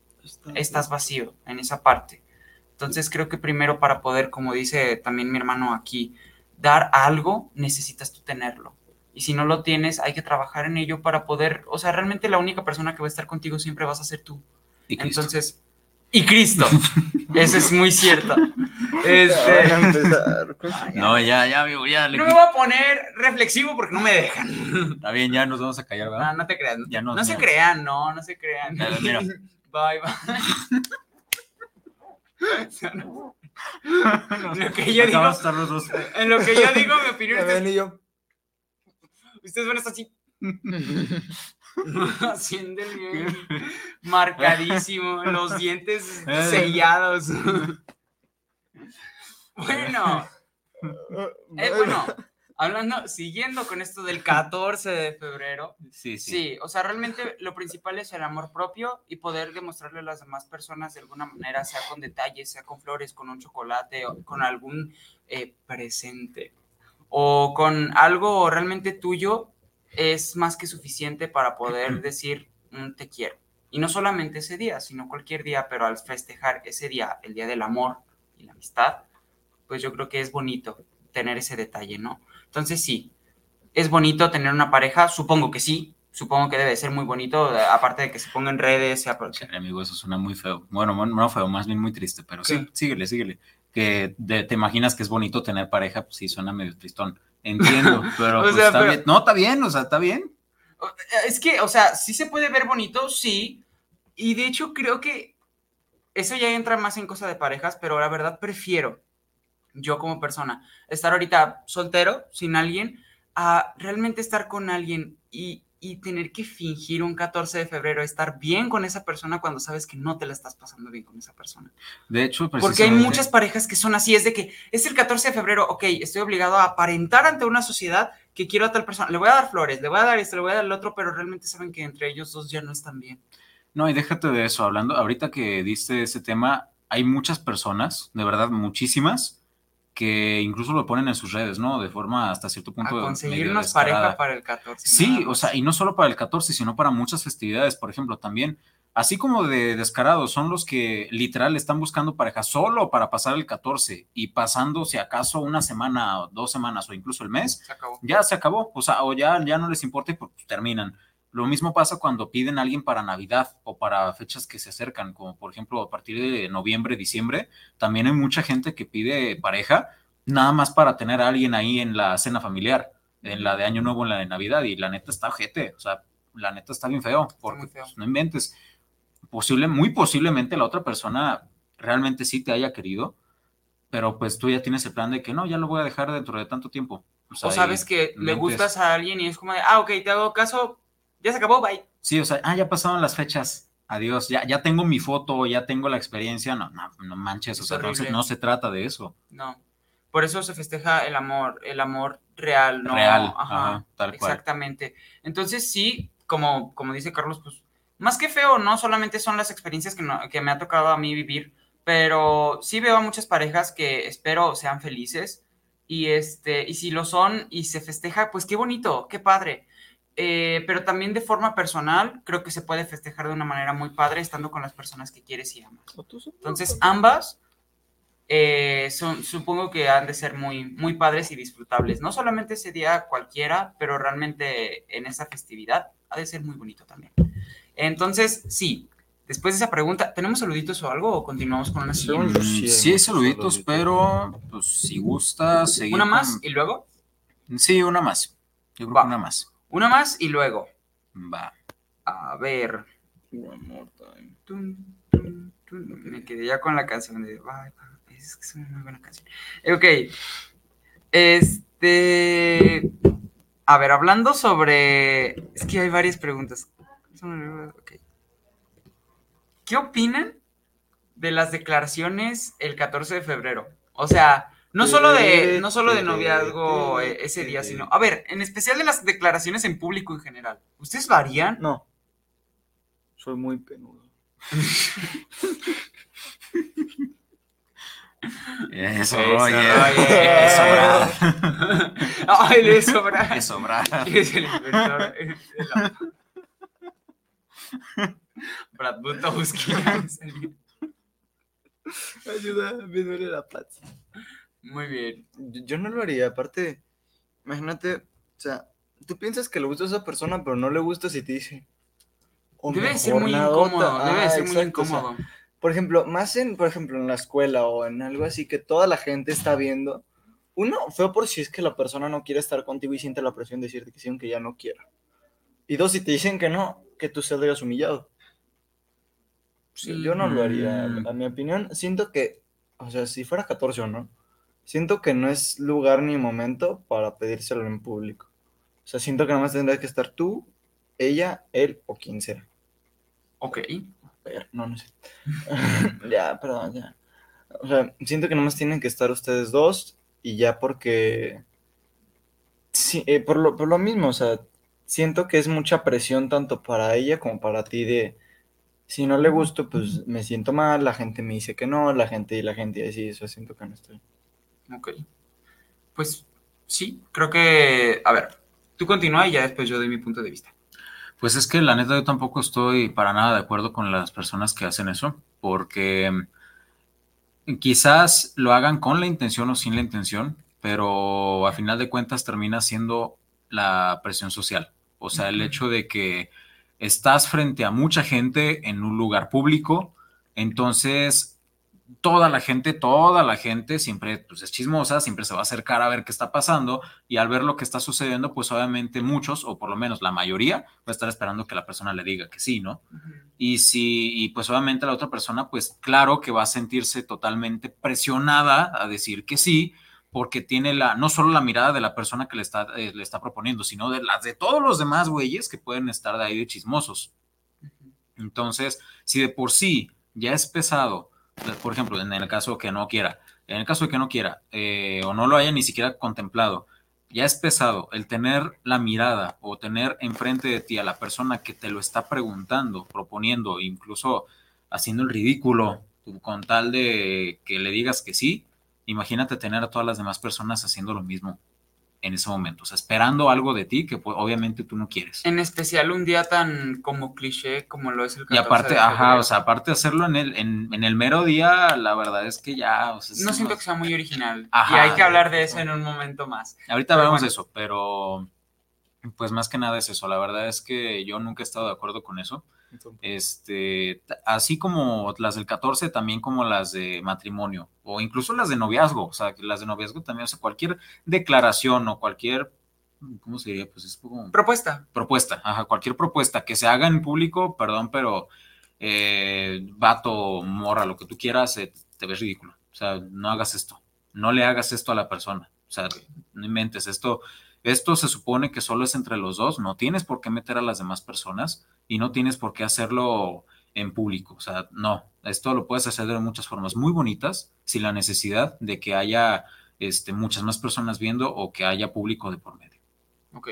estás vacío en esa parte. Entonces creo que primero para poder, como dice también mi hermano aquí, dar algo, necesitas tú tenerlo. Y si no lo tienes, hay que trabajar en ello para poder, o sea, realmente la única persona que va a estar contigo siempre vas a ser tú. Y Cristo. Entonces, y Cristo. Eso es muy cierto. Este, No, ya, ya, amigo, ya. le no me voy a poner reflexivo porque no me dejan. Está bien, ya nos vamos a callar, No, ¿verdad? no te creas. No, Ya nos- no se no. crean, no, no se crean. Mira, mira. Bye, bye. lo que yo digo, Acabamos de estar los dos. en lo que yo digo, mi opinión, Ya ven, ustedes, y yo. ustedes van a estar así. Haciendo el bien marcadísimo, los dientes Eh. sellados. bueno, eh, bueno, hablando, siguiendo con esto del 14 de febrero, Sí, sí. Sí, o sea, realmente lo principal es el amor propio y poder demostrarle a las demás personas de alguna manera, sea con detalles, sea con flores, con un chocolate, o con algún eh, presente o con algo realmente tuyo, es más que suficiente para poder decir te quiero. Y no solamente ese día, sino cualquier día, pero al festejar ese día, el día del amor y la amistad, pues yo creo que es bonito tener ese detalle, ¿no? Entonces sí, ¿Es bonito tener una pareja? Supongo que sí. Supongo que debe ser muy bonito, aparte de que se ponga en redes. por- Chale, amigo, eso suena muy feo. Bueno, no feo, más bien muy triste, pero sí, síguele, síguele. Que de- te imaginas que es bonito tener pareja, pues sí, suena medio tristón. Entiendo, pero O pues, sea, está pero- bien. No, está bien, o sea, está bien. Es que, o sea, sí se puede ver bonito, sí. Y de hecho creo que eso ya entra más en cosa de parejas, pero la verdad prefiero, yo como persona, estar ahorita soltero, sin alguien, a realmente estar con alguien y, y tener que fingir un 14 de febrero, estar bien con esa persona cuando sabes que no te la estás pasando bien con esa persona. De hecho, Porque hay muchas parejas que son así, es de que es el 14 de febrero, ok, estoy obligado a aparentar ante una sociedad que quiero a tal persona, le voy a dar flores, le voy a dar esto, le voy a dar el otro, pero realmente saben que entre ellos dos ya no están bien. No, y déjate de eso, hablando, ahorita que diste ese tema, hay muchas personas, de verdad, muchísimas, que incluso lo ponen en sus redes, ¿no? De forma hasta cierto A punto. medio conseguirnos pareja para el 14. Sí, o sea, y no solo para el 14, sino para muchas festividades, por ejemplo, también, así como de descarados, son los que literal están buscando pareja solo para pasar el 14 y pasando, si acaso, una semana dos semanas o incluso el mes, Se acabó. ya se acabó, o sea, o ya, ya no les importa y pues terminan. Lo mismo pasa cuando piden a alguien para Navidad o para fechas que se acercan, como por ejemplo a partir de noviembre, diciembre, también hay mucha gente que pide pareja nada más para tener a alguien ahí en la cena familiar, en la de Año Nuevo, en la de Navidad, y la neta está ojete, o sea, la neta está bien feo, porque feo. pues, no inventes. Posible, muy posiblemente la otra persona realmente sí te haya querido, pero pues tú ya tienes el plan de que no, ya lo voy a dejar dentro de tanto tiempo. sea, O sabes que le gustas a alguien y es como de, ah, ok, te hago caso, ya se acabó, bye. Sí, o sea, ah, ya pasaron las fechas. Adiós, ya, ya tengo mi foto, ya tengo la experiencia. No, no, no manches, o Es sea, no se, no se trata de eso. No. Por eso se festeja el amor, el amor real, ¿no? Real, Ajá, ajá, tal cual. Exactamente. Entonces, sí, como, como dice Carlos, pues, más que feo, no solamente son las experiencias que, no- que me ha tocado a mí vivir, pero sí veo a muchas parejas que espero sean felices. Y este, y si lo son y se festeja, pues qué bonito, qué padre. Eh, pero también de forma personal, creo que se puede festejar de una manera muy padre estando con las personas que quieres y amas. Entonces, ambas eh, son, supongo que han de ser muy, muy padres y disfrutables. No solamente ese día cualquiera, pero realmente en esa festividad ha de ser muy bonito también. Entonces, sí, después de esa pregunta, ¿tenemos saluditos o algo o continuamos con una siguiente? Mm, sí sí, hay muchos saluditos, saluditos. pero pues si gusta seguir. Una más con- y luego. Sí, una más. Yo creo Va. que una más. Una más y luego. Va. A ver. One more time. Tun, tun, tun. Me quedé ya con la canción de. Es que es una muy buena canción. Ok. Este. A ver, hablando sobre. Es que hay varias preguntas. Ok. ¿Qué opinan de las declaraciones el 14 de febrero? O sea, No solo de, no solo de noviazgo eh, ese día, sino. A ver, en especial de las declaraciones en público en general. ¿Ustedes lo harían? No. Soy muy penudo. Eso, Eso, oye. oye. Eso, bravo. Ay, le sobra. Eso, bravo. Es el inventor Brad Butowski. Ayuda, me duele la paz. Muy bien. Yo no lo haría, aparte, imagínate, o sea, tú piensas que le gusta a esa persona, pero no le gusta si te dice. "O Debe de ser muy nadota". incómodo. Debe Ah, ser muy exacto, o sea, incómodo. por ejemplo, más en, por ejemplo, en la escuela o en algo así que toda la gente está viendo. Uno, feo por si es que la persona no quiere estar contigo y siente la presión de decirte que sí, aunque ya no quiera. Y dos, si te dicen que no, que tú salgas humillado. Sí. Yo no lo haría, Mm. a mi opinión. Siento que, o sea, si fuera 14 o no, siento que no es lugar ni momento para pedírselo en público. O sea, siento que nada más tendrás que estar tú, ella, él o quien sea. Ok. Ver, no, no sé. ya, perdón, ya. O sea, siento que nada más tienen que estar ustedes dos y ya porque... Sí, eh, por lo, por lo mismo, o sea, siento que es mucha presión tanto para ella como para ti de... Si no le gusto, pues me siento mal, la gente me dice que no, la gente y la gente y así, eso siento que no estoy. Ok. Pues sí, creo que. A ver, tú continúa y ya después yo doy mi punto de vista. Pues es que la neta yo tampoco estoy para nada de acuerdo con las personas que hacen eso, porque mm, quizás lo hagan con la intención o sin la intención, pero a final de cuentas termina siendo la presión social. O sea, el hecho de que estás frente a mucha gente en un lugar público, entonces toda la gente, toda la gente siempre pues, es chismosa, siempre se va a acercar a ver qué está pasando y al ver lo que está sucediendo, pues obviamente muchos, o por lo menos la mayoría, va a estar esperando que la persona le diga que sí, ¿no? Y si, y pues obviamente la otra persona, pues claro que va a sentirse totalmente presionada a decir que sí, porque tiene la, no solo la mirada de la persona que le está, eh, le está proponiendo, sino de las de todos los demás güeyes que pueden estar de ahí de chismosos. Entonces, si de por sí ya es pesado, por ejemplo, en el caso que no quiera, en el caso de que no quiera, eh, o no lo haya ni siquiera contemplado, ya es pesado el tener la mirada o tener enfrente de ti a la persona que te lo está preguntando, proponiendo, incluso haciendo el ridículo con tal de que le digas que sí, imagínate tener a todas las demás personas haciendo lo mismo en ese momento, o sea, esperando algo de ti que pues, obviamente tú no quieres. En especial un día tan como cliché como lo es el 14 Y aparte, de ajá, o sea, aparte de hacerlo en el, en, en el mero día, la verdad es que ya, o sea, es No siento que sea muy original. Ajá. y hay que hablar de eso en un momento más. Ahorita hablamos bueno. de eso, pero pues más que nada es eso. La verdad es que yo nunca he estado de acuerdo con eso. Este, así como las del 14, también como las de matrimonio, o incluso las de noviazgo. O sea, que las de noviazgo también, o sea, cualquier declaración o cualquier, ¿cómo se diría? Pues es como Propuesta. propuesta, ajá, cualquier propuesta que se haga en público, perdón, pero eh, vato, morra, lo que tú quieras, eh, te ves ridículo. O sea, no hagas esto, no le hagas esto a la persona. O sea, no inventes esto. Esto se supone que solo es entre los dos, no tienes por qué meter a las demás personas y no tienes por qué hacerlo en público. O sea, no, esto lo puedes hacer de muchas formas muy bonitas sin la necesidad de que haya este, muchas más personas viendo o que haya público de por medio. Ok.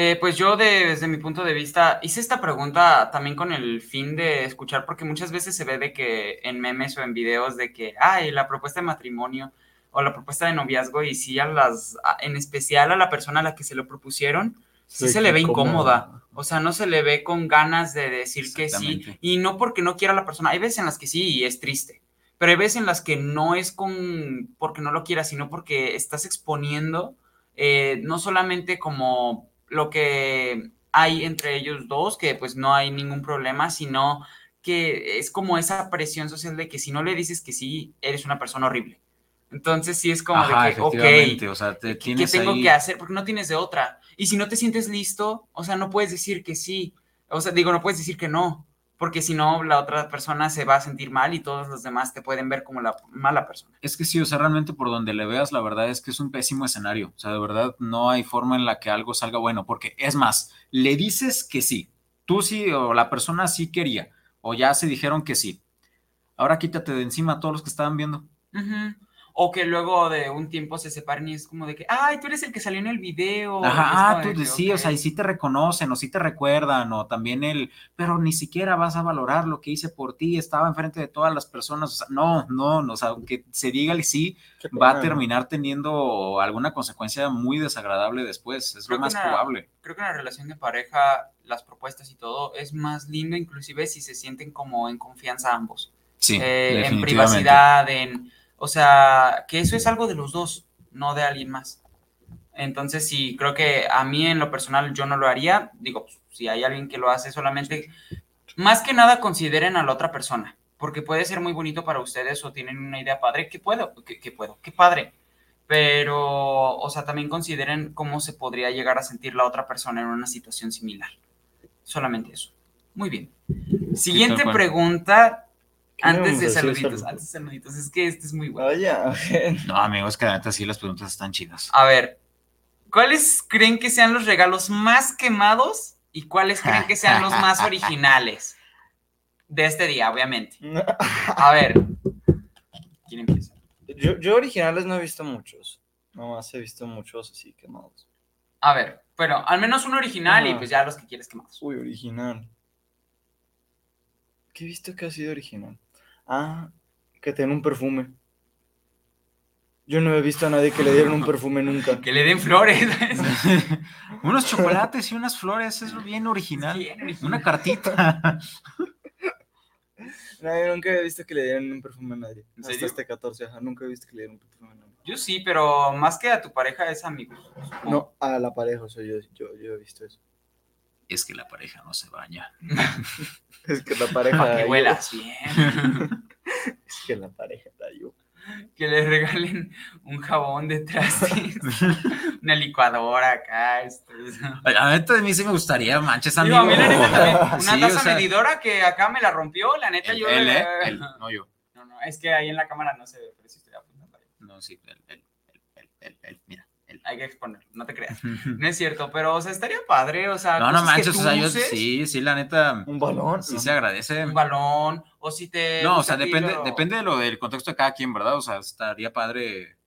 Eh, pues yo de- desde mi punto de vista hice esta pregunta también con el fin de escuchar, porque muchas veces se ve de que en memes o en videos de que, ay, la propuesta de matrimonio o la propuesta de noviazgo y sí a las, a- en especial a la persona a la que se lo propusieron, sí Sí, se le ve incómoda. incómoda. O sea, no se le ve con ganas de decir que sí. Y no porque no quiera a la persona. Hay veces en las que sí y es triste. Pero hay veces en las que no es con porque no lo quiera, sino porque estás exponiendo eh, no solamente como lo que hay entre ellos dos, que pues no hay ningún problema, sino que es como esa presión social de que si no le dices que sí, eres una persona horrible. Entonces sí es como Ajá, de que, ok, efectivamente, o sea, te ¿qué- ¿qué tienes tengo ahí- que hacer? Porque no tienes de otra. Y si no te sientes listo, o sea, no puedes decir que sí. O sea, digo, no puedes decir que no, porque si no, la otra persona se va a sentir mal y todos los demás te pueden ver como la mala persona. Es que sí, o sea, realmente por donde le veas, la verdad es que es un pésimo escenario. O sea, de verdad no hay forma en la que algo salga bueno, porque es más, le dices que sí, tú sí o la persona sí quería, o ya se dijeron que sí. Ahora quítate de encima a todos los que estaban viendo. Ujú. O que luego de un tiempo se separen y es como de que, ay, tú eres el que salió en el video. Ajá, ah, de tú que, sí, o sea, y sí te reconocen, o sí te recuerdan, o también el, pero ni siquiera vas a valorar lo que hice por ti, estaba enfrente de todas las personas, o sea, no, no, no, o sea, aunque se diga el sí, Qué va a terminar teniendo alguna consecuencia muy desagradable después, es Creo lo más una- probable. Creo que en la relación de pareja, las propuestas y todo, es más lindo inclusive si se sienten como en confianza ambos. Sí, Eh, en privacidad, en... O sea, que eso es algo de los dos, no de alguien más. Entonces, sí, creo que a mí en lo personal yo no lo haría. Digo, pues, si hay alguien que lo hace solamente, más que nada consideren a la otra persona, porque puede ser muy bonito para ustedes o tienen una idea padre, que puedo, que, que puedo, qué padre. Pero, o sea, también consideren cómo se podría llegar a sentir la otra persona en una situación similar. Solamente eso. Muy bien. Siguiente pregunta, ¿Qué le antes de saluditos, antes de saluditos. Es que este es muy bueno. Vaya, No, amigos, que la neta sí las preguntas están chidas. A ver, ¿cuáles creen que sean los regalos más quemados y cuáles creen que sean los más originales? De este día, obviamente. A ver, ¿quién empieza? yo, yo originales no he visto muchos. Nomás he visto muchos así quemados. A ver, bueno, al menos uno original y Ajá. pues ya los que quieres quemados. Uy, original. ¿Qué he visto que ha sido original? Ah, que tiene un perfume. Yo no he visto a nadie que le dieran un perfume nunca. Que le den flores. Unos chocolates y unas flores, es bien original. Bien original. Una cartita. Nadie, nunca he visto que le dieran un perfume a nadie. ¿En Hasta serio? este 14, ajá, nunca he visto que le dieran un perfume a nadie. Yo sí, pero más que a tu pareja es amigos. No, a la pareja, o sea, yo, yo, yo he visto eso. Es que la pareja no se baña. Es que la pareja. Para que huelas bien. Es que la pareja da yo. que le regalen un jabón de trastes, una licuadora acá. Esto, La neta de mí sí me gustaría, manches, Digo, amigo. a mí la neta también, una Sí, taza o sea, medidora que acá me la rompió, la neta él, yo... él, le- ¿eh? Él, no yo. No, no, es que ahí en la cámara no se ve, pero sí estoy apuntando ahí. No, sí, él, él, él, él, él, él, mira. Hay que exponerlo, no te creas. No es cierto, pero, o sea, estaría padre, o sea... No, no manches, tú o sea, yo uses, sí, sí, la neta, Un balón. sí ¿no? se agradece. Un balón, o si te... No, o sea, depende, lo- depende de lo del contexto de cada quien, ¿verdad? O sea, estaría padre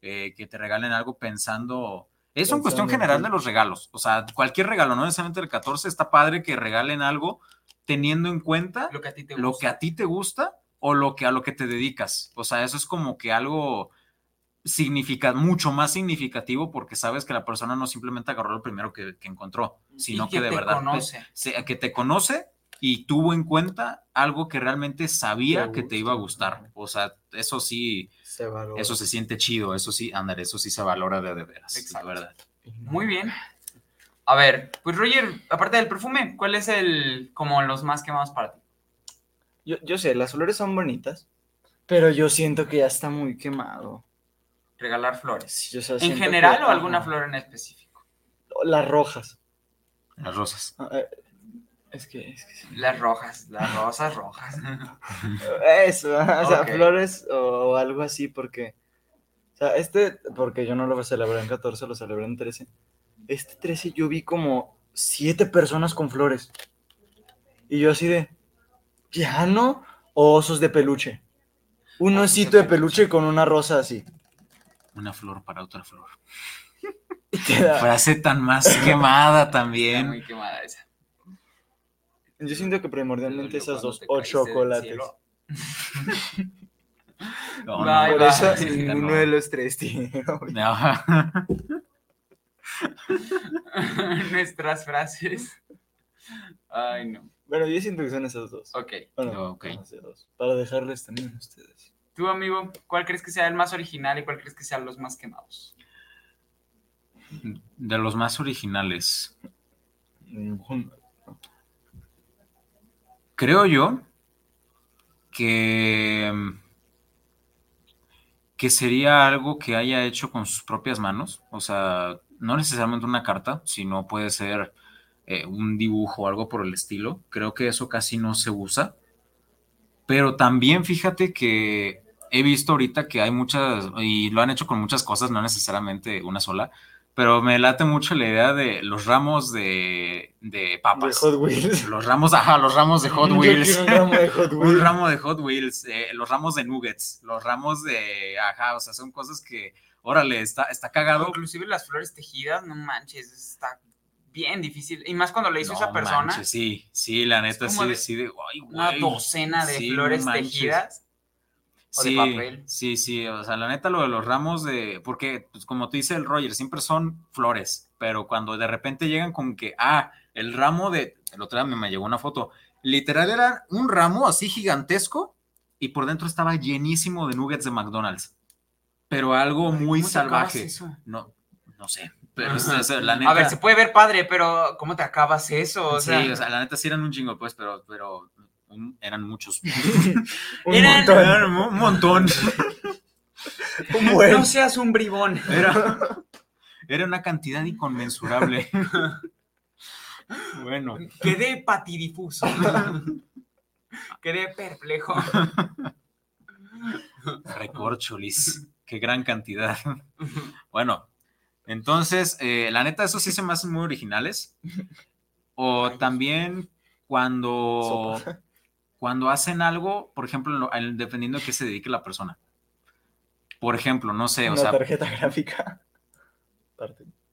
eh, que te regalen algo pensando. Es una cuestión general de los regalos. O sea, cualquier regalo, no necesariamente el 14, está padre que regalen algo teniendo en cuenta Lo que a ti te lo gusta. que a ti te gusta o lo que a lo que te dedicas. O sea, eso es como que algo significa mucho más significativo porque sabes que la persona no simplemente agarró lo primero que, que encontró, sino Y que, de verdad conoce. que te conoce y tuvo en cuenta algo que realmente sabía Te que te iba a gusta, gustar. O sea, eso sí, Se valora. eso se siente chido, eso sí, andar, eso sí se valora de, de veras, Exacto. la verdad. Muy bien. A ver, pues Roger, aparte del perfume, ¿cuál es el, como los más quemados para ti? Yo, yo sé, las flores son bonitas, pero yo siento que ya está muy quemado. Regalar flores. Sí, o sea, ¿En general que- o alguna flor en específico? Las rojas. Las rosas. Ah, eh, Es que, es que sí. Las rojas, las rosas rojas. Eso, o sea, flores o, o algo así, porque. O sea, este, porque yo no lo celebré en 14, lo celebré en 13. Este 13 yo vi como siete personas con flores. Y yo así de. ¿Piano o osos de peluche? Un osito de peluche con una rosa así. Una flor para otra flor. Frase tan más quemada Está también. muy quemada esa. Yo siento que primordialmente esas dos, o chocolates. No, no, Por eso Sí, ninguno no. de los tres tiene. No. Nuestras frases. Ay, no. Bueno, yo siento que son esas dos. Ok. Bueno, Ok. esas dos. Para dejarles también a ustedes. Tú, amigo, ¿cuál crees que sea el más original y cuál crees que sean los más quemados? De los más originales. Creo yo que, que sería algo que haya hecho con sus propias manos. O sea, no necesariamente una carta, sino puede ser eh, un dibujo o algo por el estilo. Creo que eso casi no se usa. Pero también fíjate que he visto ahorita que hay muchas, y lo han hecho con muchas cosas, no necesariamente una sola, pero me late mucho la idea de los ramos de, de De papas. Hot Wheels. Los ramos, ajá, los ramos de Hot Wheels. un ramo de Hot Un Wheels. ramo de Hot Wheels, eh, los ramos de Nuggets, los ramos de, ajá, o sea, son cosas que, órale, está, está cagado. Inclusive las flores tejidas, no manches, está bien difícil. Y más cuando le hizo esa No persona, manches, sí, sí, la neta, sí, de sí, de, ay, una docena de Sí, flores manches. tejidas. o de Sí, papel. sí, sí, o sea, la neta lo de los ramos de, porque, pues, como te dice el Roger, siempre son flores, pero cuando de repente llegan con que, ah, el ramo de, el otro día me, me llegó una foto, literal era un ramo así gigantesco y por dentro estaba llenísimo de nuggets de McDonald's, pero algo muy ¿Cómo te acabas salvaje. eso? No, no sé, pero o sea, la neta. A ver, se puede ver padre, pero ¿cómo te acabas eso? O sea, sí, o sea, la neta sí eran un chingo, pues, pero, pero un- eran muchos. Un Eran- montón. Eran un montón. Un buen. no seas un bribón. Era, era una cantidad inconmensurable. Bueno, Quedé patidifuso. Quedé perplejo. recorcholis. Qué gran cantidad. Bueno, entonces, eh, la neta, esos sí se me hacen muy originales. O también cuando, Sopa. cuando hacen algo, por ejemplo, en lo- en- dependiendo de qué se dedique la persona. Por ejemplo, no sé, o Una sea, tarjeta gráfica.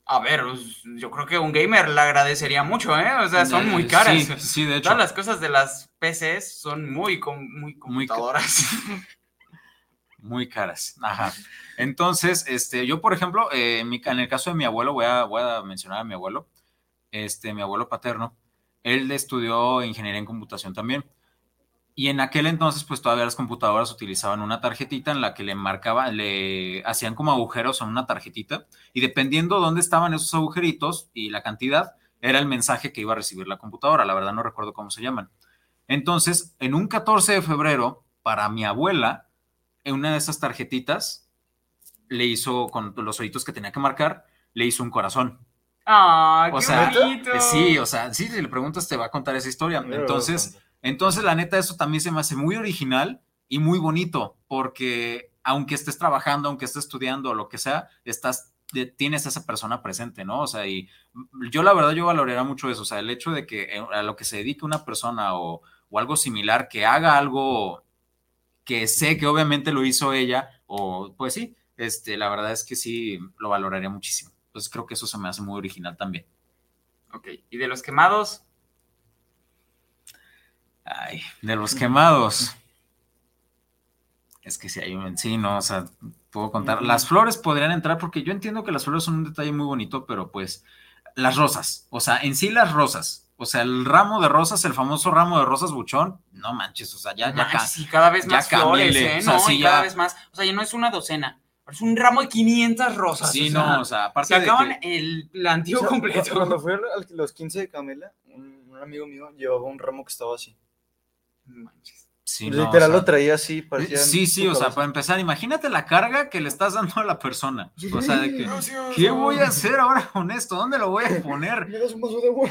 A ver, pues, yo creo que un gamer le agradecería mucho, ¿eh? O sea, son muy eh, caras. Sí, sí, de hecho. Todas las cosas de las PCs son muy, com- muy Muy computadoras. Muy caras. Ajá. Entonces, este, yo, por ejemplo, eh, en, el caso de mi abuelo, voy a, voy a mencionar a mi abuelo, este, mi abuelo paterno, él estudió ingeniería en computación también. Y en aquel entonces, pues todavía las computadoras utilizaban una tarjetita en la que le marcaban, le hacían como agujeros en una tarjetita, y dependiendo dónde estaban esos agujeritos y la cantidad, era el mensaje que iba a recibir la computadora. La verdad no recuerdo cómo se llaman. Entonces, en un 14 de febrero, para mi abuela, en una de esas tarjetitas, le hizo, con los ojitos que tenía que marcar, le hizo un corazón. ¡Ah, O qué sea, bonito! Sí, o sea, sí, si le preguntas te va a contar esa historia. Entonces, entonces la neta, eso también se me hace muy original y muy bonito, porque aunque estés trabajando, aunque estés estudiando o lo que sea, estás, tienes a esa persona presente, ¿no? O sea, y yo la verdad, yo valoraría mucho eso, o sea, el hecho de que eh, a lo que se dedique una persona o, o algo similar, que haga algo que sé que obviamente lo hizo ella, o pues sí, este, la verdad es que sí, lo valoraría muchísimo. Entonces creo que eso se me hace muy original también. Ok, y de los quemados, Ay, de los quemados. Es que si hay un sí, no, o sea, puedo contar. Las flores podrían entrar porque yo entiendo que las flores son un detalle muy bonito, pero pues las rosas, o sea, en sí las rosas, o sea, el ramo de rosas, el famoso ramo de rosas buchón, no manches, o sea, ya, ya, ca- sí, cada vez ya más flores, cámbienle, ¿eh? o sea, no, sí, y cada ya. vez más. O sea, ya no es una docena, es un ramo de 500 rosas. Sí, o sea, no, o sea, aparte se de acaban que- el plantío O sea, completo. Cuando fue los 15 de Camela, un, un amigo mío llevaba un ramo que estaba así. Manches. Sí, no, o Literal sea, lo traía así, parecía. Sí, sí, o sea, para empezar, imagínate la carga que le estás dando a la persona. O sea, de que, ¿qué voy a hacer ahora con esto? ¿Dónde lo voy a poner? ¿Me das un vaso de agua?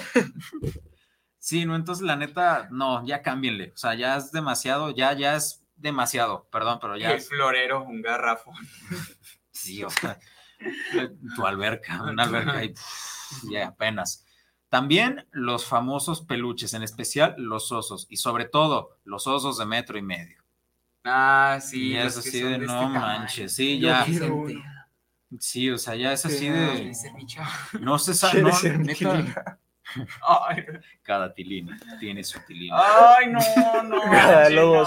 Sí, no, entonces la neta, no, ya cámbienle. O sea, ya es demasiado, ya, ya es demasiado, perdón, pero ya El florero, un garrafón. sí, o sea, tu alberca, una alberca y pff, ya apenas. También los famosos peluches, en especial los osos, y sobre todo los osos de metro y medio. Ah, sí. Y es así de este no manches, sí, Yo ya, sí, o sea, ya es así Sí, de, no se sabe, no, neta, tilina. Ay, cada tilín tiene su tilín. ay, no, no. Cada lobo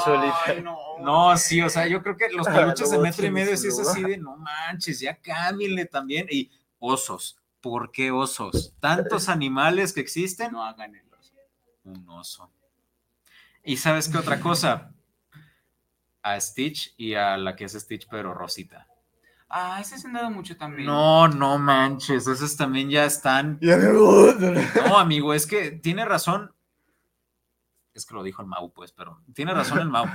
no. No, sí, o sea, yo creo que los peluches de metro y medio sí es así de no manches, ya cámbienle también. Y osos, ¿por qué osos? Tantos animales que existen, No hagan el oso. un oso. ¿Y sabes qué otra cosa? A Stitch y a la que es Stitch, pero Rosita. Ah, ese se han dado mucho también. No, no manches, esos también ya están. No, amigo, es que tiene razón. Es que lo dijo el Mau, pues, pero tiene razón el Mau.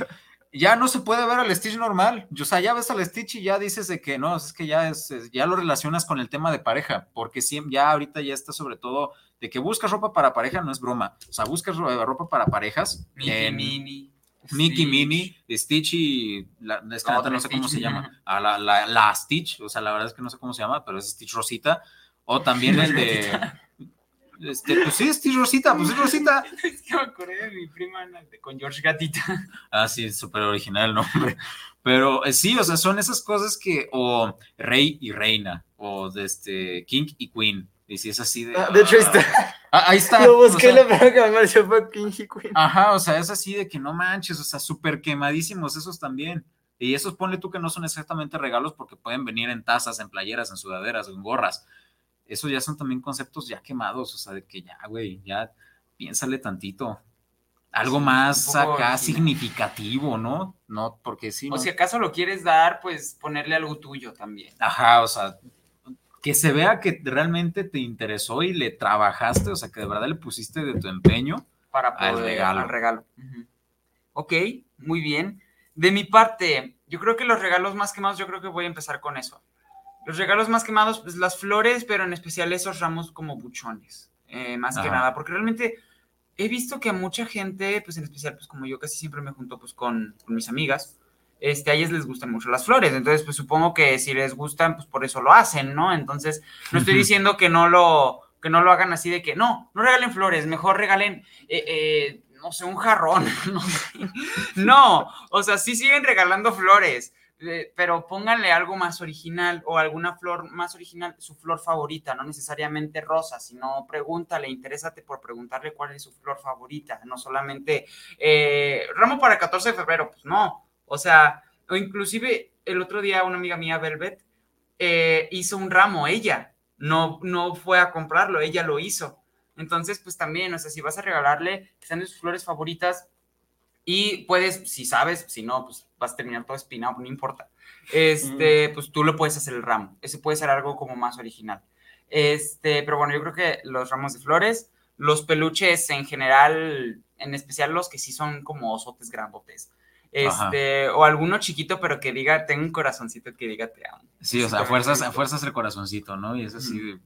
Ya no se puede ver al Stitch normal. O sea, ya ves al Stitch y ya dices de que no, es que ya es, ya lo relacionas con el tema de pareja, porque sí, ya ahorita ya está sobre todo de que buscas ropa para pareja, no es broma. O sea, buscas ro- ropa para parejas. Mickey, en Minnie. Mickey, Stitch. Minnie, Stitch y la, La no sé cómo se llama. A la, la, la Stitch, o sea, la verdad es que no sé cómo se llama, pero es Stitch Rosita. O también el de. Este, pues sí, es Rosita, pues es Rosita. Es que me acordé de mi prima con George Gatita. Ah, sí, súper original el nombre. Pero eh, sí, o sea, son esas cosas que, o rey y reina, o de este, king y queen. Y si es así de. Ah, de hecho, está. Ah, ahí está. Lo o busqué sea, y lo primero que me pareció fue King y Queen. Ajá, o sea, es así de que no manches, o sea, súper quemadísimos esos también. Y esos ponle tú que no son exactamente regalos porque pueden venir en tazas, en playeras, en sudaderas, en gorras. Esos ya son también conceptos ya quemados, o sea, de que ya, güey, ya piénsale tantito. Algo Sí, más acá original. significativo, ¿no? No, porque sí. O ¿no? si acaso lo quieres dar, pues ponerle algo tuyo también. Ajá, o sea, que se vea que realmente te interesó y le trabajaste, o sea, que de verdad le pusiste de tu empeño. para Al poder regalo. al regalo. Ok, muy bien. De mi parte, yo creo que los regalos más quemados, yo creo que voy a empezar con eso. Los regalos más quemados, pues las flores, pero en especial esos ramos como buchones, eh, más que nada, porque realmente he visto que a mucha gente, pues en especial, pues como yo casi siempre me junto pues con, con mis amigas, este, a ellas les gustan mucho las flores, entonces pues supongo que si les gustan, pues por eso lo hacen, ¿no? Entonces, no estoy diciendo que no lo, que no lo hagan así de que no, no regalen flores, mejor regalen, eh, eh, no sé, un jarrón. No. No, o sea, sí siguen regalando flores, pero pónganle algo más original o alguna flor más original, su flor favorita, no necesariamente rosa, sino pregúntale, interésate por preguntarle cuál es su flor favorita, no solamente eh, ramo para el 14 de febrero, pues no, o sea, o inclusive el otro día una amiga mía, Velvet, eh, hizo un ramo, ella, no, no fue a comprarlo, ella lo hizo. Entonces, pues también, o sea, si vas a regalarle, que sean sus flores favoritas y puedes, si sabes, si no, pues vas a terminar todo espinado, no importa. Este, pues tú lo puedes hacer el ramo. Ese puede ser algo como más original. Este, pero bueno, yo creo que los ramos de flores, los peluches en general, en especial los que sí son como osotes grandotes. Este, o alguno chiquito, pero que diga, tenga un corazoncito que diga te amo. Sí, o sea, a fuerzas, a fuerzas el corazoncito, ¿no? Y es así.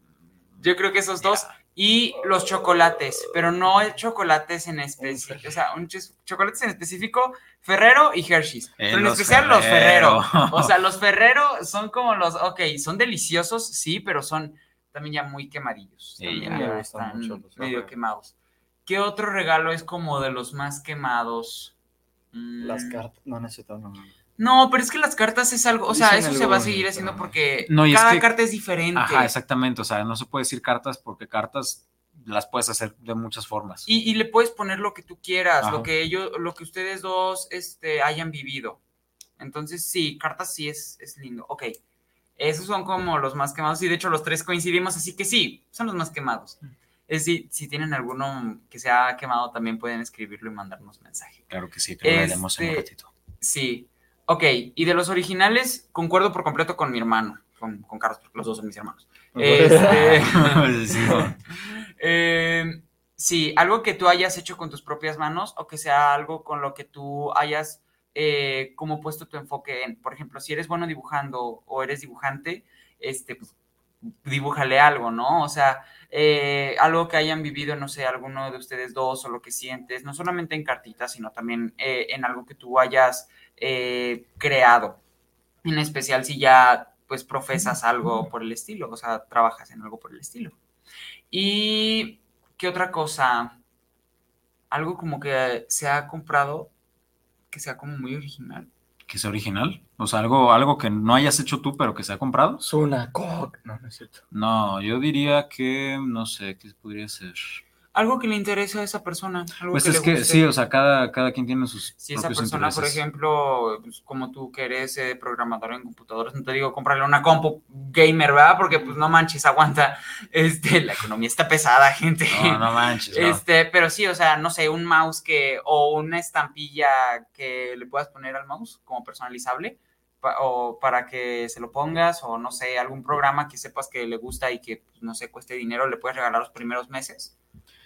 Yo creo que esos dos. Y los chocolates, pero no el chocolates en específico, o sea, un chis- chocolates en específico, Ferrero y Hershey's. Eh, pero en especial los Ferrero. Ferrero. O sea, los Ferrero son como los, ok, son deliciosos, sí, pero son también ya muy quemadillos. Sí, ya. Me están mucho medio Ferrero. quemados. ¿Qué otro regalo es como de los más quemados? Las Mm, cartas. No necesito, no. no. No, pero es que las cartas es algo, o sea, Dicen eso se va a seguir haciendo porque No, y es cada que- carta es diferente. Ajá, exactamente. O sea, no se puede decir cartas porque cartas las puedes hacer de muchas formas. Y, y le puedes poner lo que tú quieras, Ajá. lo que ellos, lo que ustedes dos este, hayan vivido. Entonces, sí, cartas sí es, es lindo. Ok. Esos son como los más quemados. Y de hecho, los tres coincidimos, así que sí, son los más quemados. Es decir, si tienen alguno que se ha quemado, también pueden escribirlo y mandarnos mensaje. Claro que sí, que lo veremos en un Este- ratito. Sí. Ok. Y de los originales, concuerdo por completo con mi hermano, con, con Carlos, porque los dos son mis hermanos. Este. Eh, sí, algo que tú hayas hecho con tus propias manos o que sea algo con lo que tú hayas eh, como puesto tu enfoque en, por ejemplo, si eres bueno dibujando o eres dibujante, este, pues, dibújale algo, ¿no? O sea, eh, algo que hayan vivido, no sé, alguno de ustedes dos o lo que sientes, no solamente en cartitas, sino también eh, en algo que tú hayas eh, creado. En especial si ya, pues, profesas algo por el estilo, o sea, trabajas en algo por el estilo. Y, ¿qué otra cosa? Algo como que se ha comprado que sea como muy original. Que sea original. O sea, algo, algo que no hayas hecho tú, pero que se ha comprado. Suna, Coke. No, no es cierto. No, yo diría que, no sé, ¿qué podría ser? Algo que le interese a esa persona. Algo Pues que es le que guste. sí, o sea, cada, cada quien tiene sus Si esa persona, por intereses. ejemplo, pues, como tú que eres eh, programador en computadoras, no te digo comprarle una compu gamer, ¿verdad? Porque pues no manches, aguanta. Este, la economía está pesada, gente. No, no manches, no. Este, pero sí, o sea, no sé, un mouse que, o una estampilla que le puedas poner al mouse como personalizable, pa- o para que se lo pongas, o no sé, algún programa que sepas que le gusta y que, pues, no sé, cueste dinero, le puedes regalar los primeros meses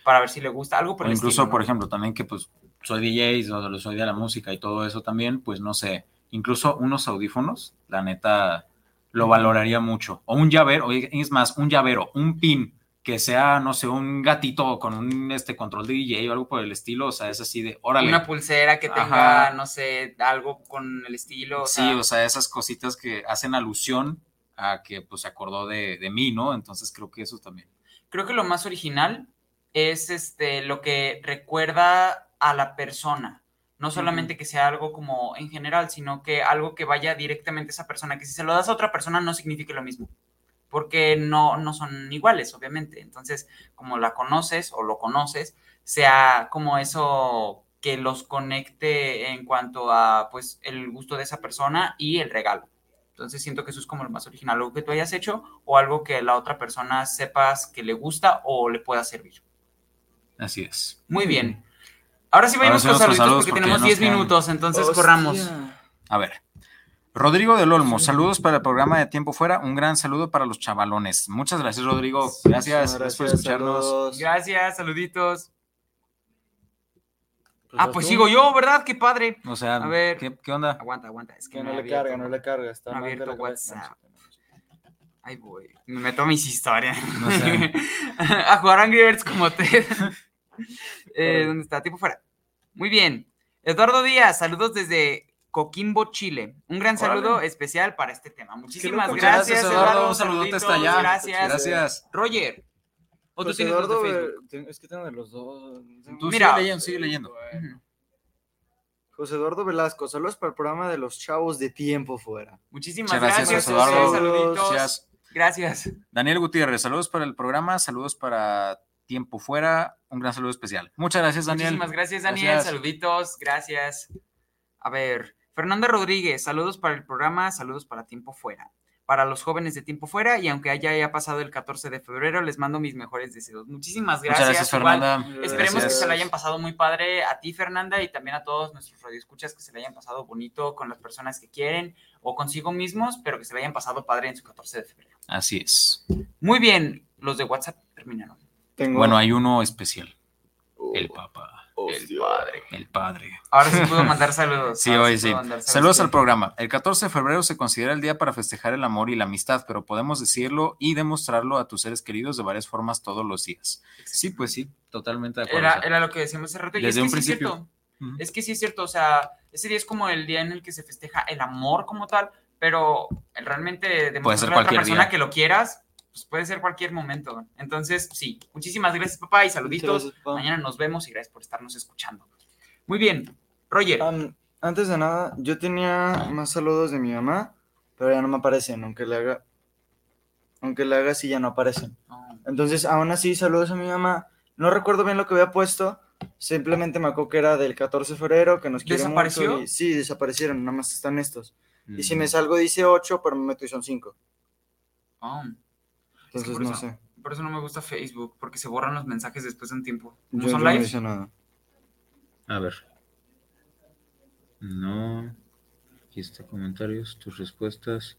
para ver si le gusta, algo por O el incluso, estilo, ¿no? por ejemplo, también que pues soy DJ, o soy de la música y todo eso también, pues no sé, incluso unos audífonos, la neta, lo valoraría mucho. O un llavero, es más, un llavero, un pin que sea, no sé, un gatito con un este control de DJ o algo por el estilo, o sea, es así de, órale. Una pulsera que tenga, Ajá. no sé, algo con el estilo. O sí, sea, o sea, esas cositas que hacen alusión a que pues se acordó de, de mí, ¿no? Entonces creo que eso también. Creo que lo más original es este lo que recuerda a la persona. No solamente que sea algo como en general, sino que algo que vaya directamente a esa persona, que si se lo das a otra persona no signifique lo mismo, porque no, no son iguales, obviamente. Entonces, como la conoces o lo conoces, sea como eso que los conecte en cuanto a pues el gusto de esa persona y el regalo. Entonces siento que eso es como lo más original, algo que tú hayas hecho o algo que la otra persona sepas que le gusta o le pueda servir. Así es. Muy bien. Ahora sí vayamos Ahora con saluditos saludos porque porque tenemos nos 10 quedan- minutos, entonces Hostia. corramos. A ver. Rodrigo del Olmo, saludos para el programa de Tiempo Fuera. Un gran saludo para los chavalones. Muchas gracias, Rodrigo. Gracias, gracias por escucharnos. saludos. Gracias, saluditos. Pues Ah, pues tú. sigo yo, ¿verdad? Qué padre. O sea, A ver. ¿qué, qué onda? Aguanta, aguanta. Es que, no le abierto. carga, no le carga. Está abierto cabeza. Ahí voy. Me meto a mis historias. No sé. a jugar Angry Birds como Ted. eh. ¿Dónde está? Tiempo fuera. Muy bien. Eduardo Díaz, saludos desde Coquimbo, Chile. Un gran saludo especial para este tema. Muchísimas gracias, gracias, Eduardo. Un saludote hasta allá. Gracias. Gracias. Roger. ¿O tú Pues tienes los de Eduardo, Facebook? eh, es que tengo de los dos. Tú Mira. sigue leyendo, sigue leyendo. José Eduardo Velasco, saludos para el programa de los chavos de tiempo fuera. Muchísimas Muchas gracias, gracias, José Eduardo. Saluditos. Gracias. Gracias. Daniel Gutiérrez, saludos para el programa, saludos para Tiempo Fuera. Un gran saludo especial. Muchas gracias, Daniel. Muchísimas gracias, Daniel. Gracias. Saluditos, gracias. A ver, Fernanda Rodríguez, saludos para el programa, saludos para Tiempo Fuera. Para los jóvenes de Tiempo Fuera, y aunque haya, haya pasado el 14 de febrero, les mando mis mejores deseos. Muchísimas gracias. Muchas gracias, Igual, Fernanda. Esperemos Gracias. que se la hayan pasado muy padre a ti, Fernanda, y también a todos nuestros radioescuchas que se la hayan pasado bonito con las personas que quieren o consigo mismos, pero que se la hayan pasado padre en su 14 de febrero. Así es. Muy bien, los de WhatsApp terminaron. Tengo... Bueno, hay uno especial. Oh, El papá. hostia. padre. El padre. Ahora sí puedo mandar saludos. Sí, ahora hoy sí. Saludos al programa. El 14 de febrero se considera el día para festejar el amor y la amistad, pero podemos decirlo y demostrarlo a tus seres queridos de varias formas todos los días. Sí, pues sí, totalmente de acuerdo. Era, lo que decíamos hace rato. Y Desde es que un sí es principio. cierto. ujú. Es que sí es cierto. O sea, ese día es como el día en el que se festeja el amor como tal, pero realmente demostrarle ser a otra cualquier persona día. que lo quieras, pues puede ser cualquier momento. Entonces, sí. Muchísimas gracias, papá, y saluditos. Muchas gracias, papá. Mañana nos vemos y gracias por estarnos escuchando. Muy bien. Roger. Antes de nada, yo tenía más saludos de mi mamá, pero ya no me aparecen, aunque le haga. Aunque le haga así, ya no aparecen. Entonces, aún así, saludos a mi mamá. No recuerdo bien lo que había puesto. Simplemente me acuerdo que era del 14 de febrero, que nos quiere mucho. ¿Desapareció? Y, sí, desaparecieron, nada más están estos. Y si me salgo dice 8, pero me meto y son 5. Oh, Entonces, por no eso- sé. por eso no me gusta Facebook, porque se borran los mensajes después de un tiempo. ¿No Yo, son no lives? nada. A ver. No. Aquí está comentarios, tus respuestas.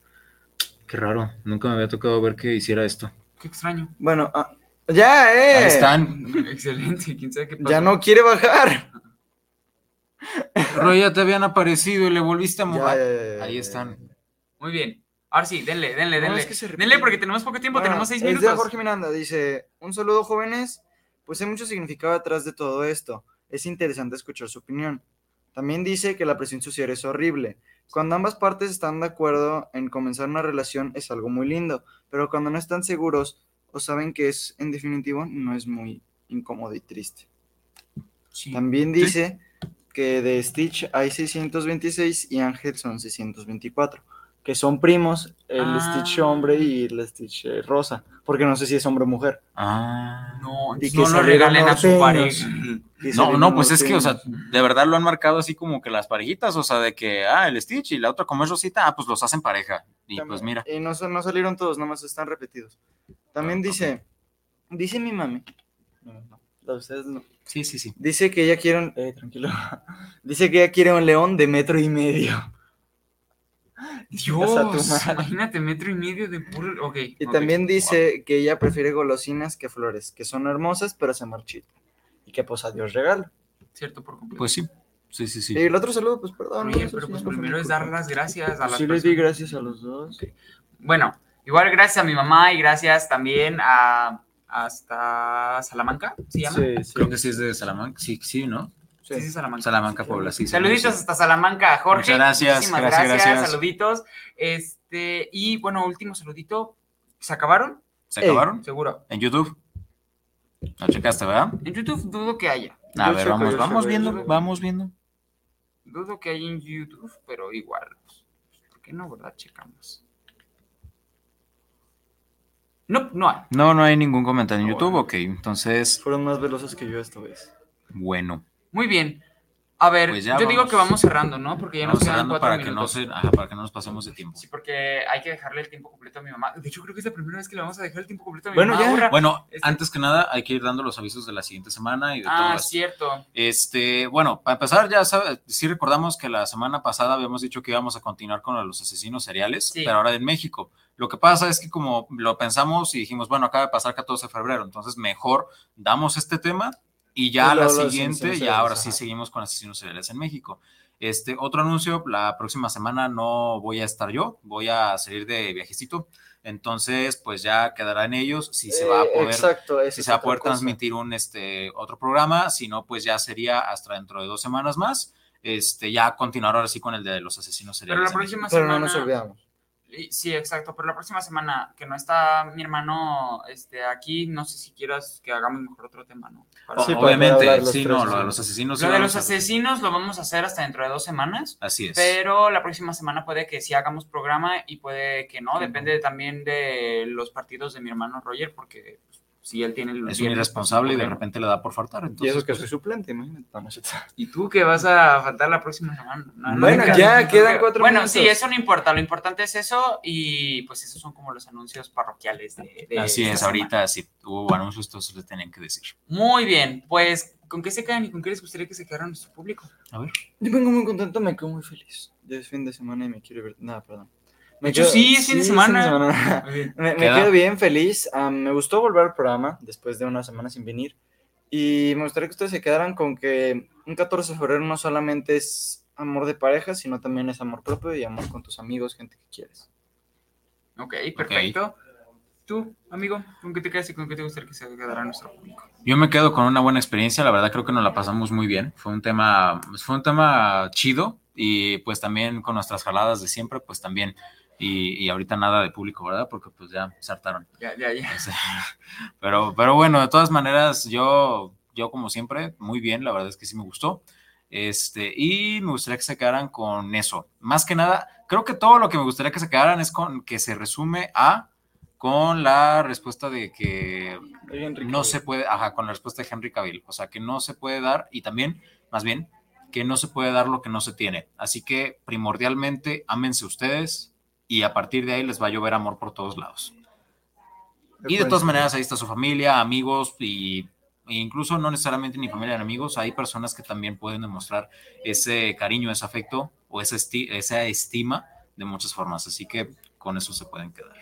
Qué raro. Nunca me había tocado ver que hiciera esto. Qué extraño. Bueno, ah, ya, eh. Ahí están. Excelente. ¿Quién sabe qué pasó? Ya no quiere bajar. Roy, ya te habían aparecido y le volviste a Ya, mojar. ya, ya, ya, Ahí ya, están. ya. Muy bien. Ahora sí, denle, denle, No, denle. es que se denle porque tenemos poco tiempo, Bueno, tenemos seis es minutos. de Jorge Miranda, dice, un saludo jóvenes, pues hay mucho significado detrás de todo esto, es interesante escuchar su opinión. También dice que la presión social es horrible. Cuando ambas partes están de acuerdo en comenzar una relación es algo muy lindo, pero cuando no están seguros o saben que es en definitivo, no es muy incómodo y triste. Sí. También dice que de Stitch hay 626 y Ángel son 624, que son primos, el Ah. Stitch hombre y el Stitch eh, rosa, porque no sé si es hombre o mujer. Ah. No, Y que no lo regalen a su pareja. No, no, pues es que, o sea, de verdad lo han marcado así como que las parejitas, o sea, de que, ah, el Stitch y la otra como es Rosita, ah, pues los hacen pareja. Y También- pues mira. Y no, no salieron todos, nomás están repetidos. También Ah, dice, dice mi mami, ustedes no. Sí, sí, sí. Dice que ella quiere un, eh, tranquilo, dice que ella quiere un león de metro y medio. A Dios, imagínate, metro y medio de puro. Ok. Y también dice que ella prefiere golosinas que flores, que son hermosas pero se marchitan. Y que pues a Dios regalo. Cierto, por completo. Pues sí. Sí, sí, sí. Y el otro saludo, pues perdón. Oye, no, pero pues primero es dar las gracias a las sí les di gracias a los dos. Bueno, igual gracias a mi mamá y gracias también a hasta Salamanca, ¿se llama? Sí, sí. Creo que sí es de Salamanca. Sí, sí, ¿no? Sí, sí, Salamanca, Salamanca. Puebla, sí. Saluditos hasta Salamanca, Jorge. Muchas gracias, Muchísimas gracias, gracias. Saluditos. Este, y bueno, último saludito. ¿Se acabaron? ¿Se acabaron? Seguro. En YouTube. ¿Lo checaste, verdad? En YouTube dudo que haya. A Yo ver, checo, vamos, vamos viendo, checo. vamos viendo. Dudo que haya en YouTube, pero igual. pues, ¿Por qué no, verdad? Checamos. No, no hay. No, no hay ningún comentario en YouTube, bueno. ok. Entonces, Fueron más veloces que yo esta vez. bueno. Muy bien. A ver, Pues yo digo vamos. que vamos cerrando, ¿no? Porque ya Vamos nos quedan cuatro para que, no minutos. se, ajá, para que no nos pasemos de tiempo. Sí, porque hay que dejarle el tiempo completo a mi mamá. De hecho, creo que es la primera vez que le vamos a dejar el tiempo completo a mi Bueno, mamá. ya. Ahora- Bueno, Este- antes que nada, hay que ir dando los avisos de la siguiente semana y de todo Ah, esto. cierto. Este, bueno, para empezar, ya sabes, sí recordamos que la semana pasada habíamos dicho que íbamos a continuar con los asesinos seriales, Sí. pero ahora en México. Lo que pasa es que como lo pensamos y dijimos, bueno, acaba de pasar 14 de febrero, entonces mejor damos este tema y ya la siguiente, ya ahora sí seguimos con asesinos seriales en México. Este, otro anuncio, la próxima semana no voy a estar yo, voy a salir de viajecito, entonces pues ya quedará en ellos si se va a Eh, poder Exacto, si se va a poder cosa. transmitir un este otro programa, si no, pues ya sería hasta dentro de dos semanas más. Este, ya continuar ahora sí con el de los asesinos Pero seriales. la en próxima Pero semana. no nos olvidamos. Sí, exacto. Pero la próxima semana que no está mi hermano este, aquí, no sé si quieras que hagamos mejor otro tema, ¿no? Para-. Sí, Obviamente, sí, tres, no, lo de los asesinos. Lo de los asesinos lo vamos a hacer hasta dentro de dos semanas. Así es. Pero la próxima semana puede que sí hagamos programa y puede que no. Que no. Depende también de los partidos de mi hermano Roger, porque pues, si él tiene los es un irresponsable y de repente le da por faltar. Y eso que pues, soy suplente, imagínate. Es. ¿Y tú qué vas a faltar la próxima semana? No, no Bueno, ya quedan cuatro Bueno, minutos. sí, eso no importa. Lo importante es eso y pues esos son como los anuncios parroquiales de, de así es, semana. ahorita sí hubo anuncios, todos les tenían que decir. Muy bien, pues ¿con qué se quedan y con qué les gustaría que se quedara nuestro público? A ver. Yo vengo muy contento, me quedo muy feliz. Ya es fin de semana y me quiero ver. Nada, perdón. Me De hecho, sí, es fin de semana. Me, me quedo bien feliz. ah, me gustó volver al programa después de una semana sin venir. Y me gustaría que ustedes se quedaran con que un 14 de febrero no solamente es amor de pareja, sino también es amor propio y amor con tus amigos, gente que quieres. Ok, perfecto. Tú, amigo, ¿con qué te quedas y con qué te gustaría que se quedara nuestro público? Yo me quedo con una buena experiencia, la verdad creo que nos la pasamos muy bien. Fue un tema, fue un tema chido y pues también con nuestras jaladas de siempre, pues también. Y, y ahorita nada de público, ¿verdad? Porque pues ya se hartaron. Ya, ya, ya. Pero, pero bueno, de todas maneras, yo, yo como siempre, muy bien, la verdad es que sí me gustó. Este, y me gustaría que se quedaran con eso. Más que nada, creo que todo lo que me gustaría que se quedaran es con que se resume a con la respuesta de que no se puede, ajá, con la respuesta de Henry Cavill, o sea, que no se puede dar y también, más bien, que no se puede dar lo que no se tiene. Así que primordialmente, ámense ustedes y a partir de ahí les va a llover amor por todos lados. Y de todas maneras, ahí está su familia, amigos y e incluso no necesariamente ni familia ni amigos, hay personas que también pueden demostrar ese cariño, ese afecto o esa, esti- esa estima de muchas formas. Así que con eso se pueden quedar.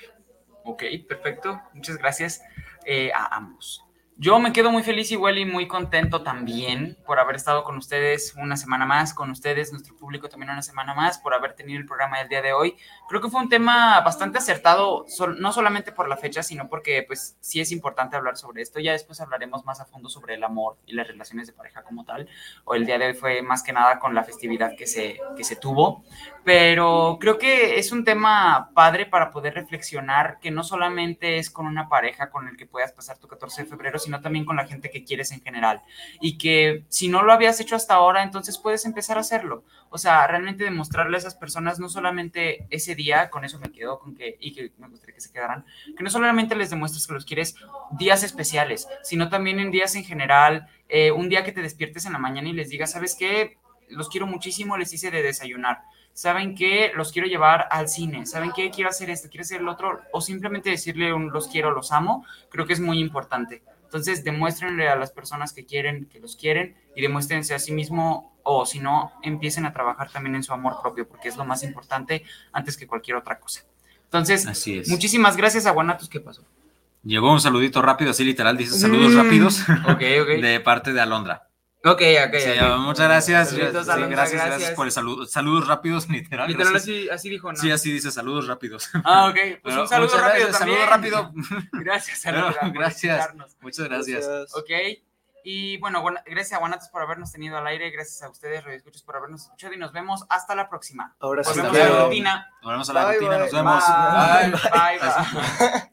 Ok, perfecto. Muchas gracias eh, a ambos. Yo me quedo muy feliz igual y muy contento también por haber estado con ustedes una semana más, con ustedes, nuestro público también una semana más, por haber tenido el programa del día de hoy. Creo que fue un tema bastante acertado, no solamente por la fecha, sino porque pues sí es importante hablar sobre esto. Ya después hablaremos más a fondo sobre el amor y las relaciones de pareja como tal. O el día de hoy fue más que nada con la festividad que se, que se tuvo pero creo que es un tema padre para poder reflexionar que no solamente es con una pareja con el que puedas pasar tu 14 de febrero, sino también con la gente que quieres en general. Y que si no lo habías hecho hasta ahora, entonces puedes empezar a hacerlo. O sea, realmente demostrarle a esas personas, no solamente ese día, con eso me quedo, con que, y que me gustaría que se quedaran, que no solamente les demuestres que los quieres días especiales, sino también en días en general, eh, un día que te despiertes en la mañana y les digas, ¿sabes qué? Los quiero muchísimo, les hice de desayunar saben que los quiero llevar al cine, saben que quiero hacer esto, quiero hacer el otro, o simplemente decirle un los quiero, los amo, creo que es muy importante. Entonces, demuéstrenle a las personas que quieren, que los quieren, y demuéstrense a sí mismo, o si no, empiecen a trabajar también en su amor propio, porque es lo más importante antes que cualquier otra cosa. Entonces, Así es. muchísimas gracias a Guanatos, ¿qué pasó? Llegó un saludito rápido, así literal, dice saludos Mm, rápidos de parte de Alondra. Ok, ok, Sí, ok. muchas gracias. Saluditos, Sí, Alondra, gracias, gracias, gracias. por el saludo. Saludos rápidos, literal. Literal, gracias. así, así dijo, ¿no? Sí, así dice, saludos rápidos. Ah, ok. Pues Pero un saludo muchas rápido gracias, también. saludo rápido. Gracias, por gracias. Muchas gracias. Ok. Y bueno, gracias a Guanatos por habernos tenido al aire, gracias a ustedes, Radio Escuchas, por habernos escuchado y nos vemos hasta la próxima. Ahora sí Volvemos Hasta a la rutina. Nos vemos a la Bye, rutina, bye. nos vemos. Bye, Bye. bye, bye.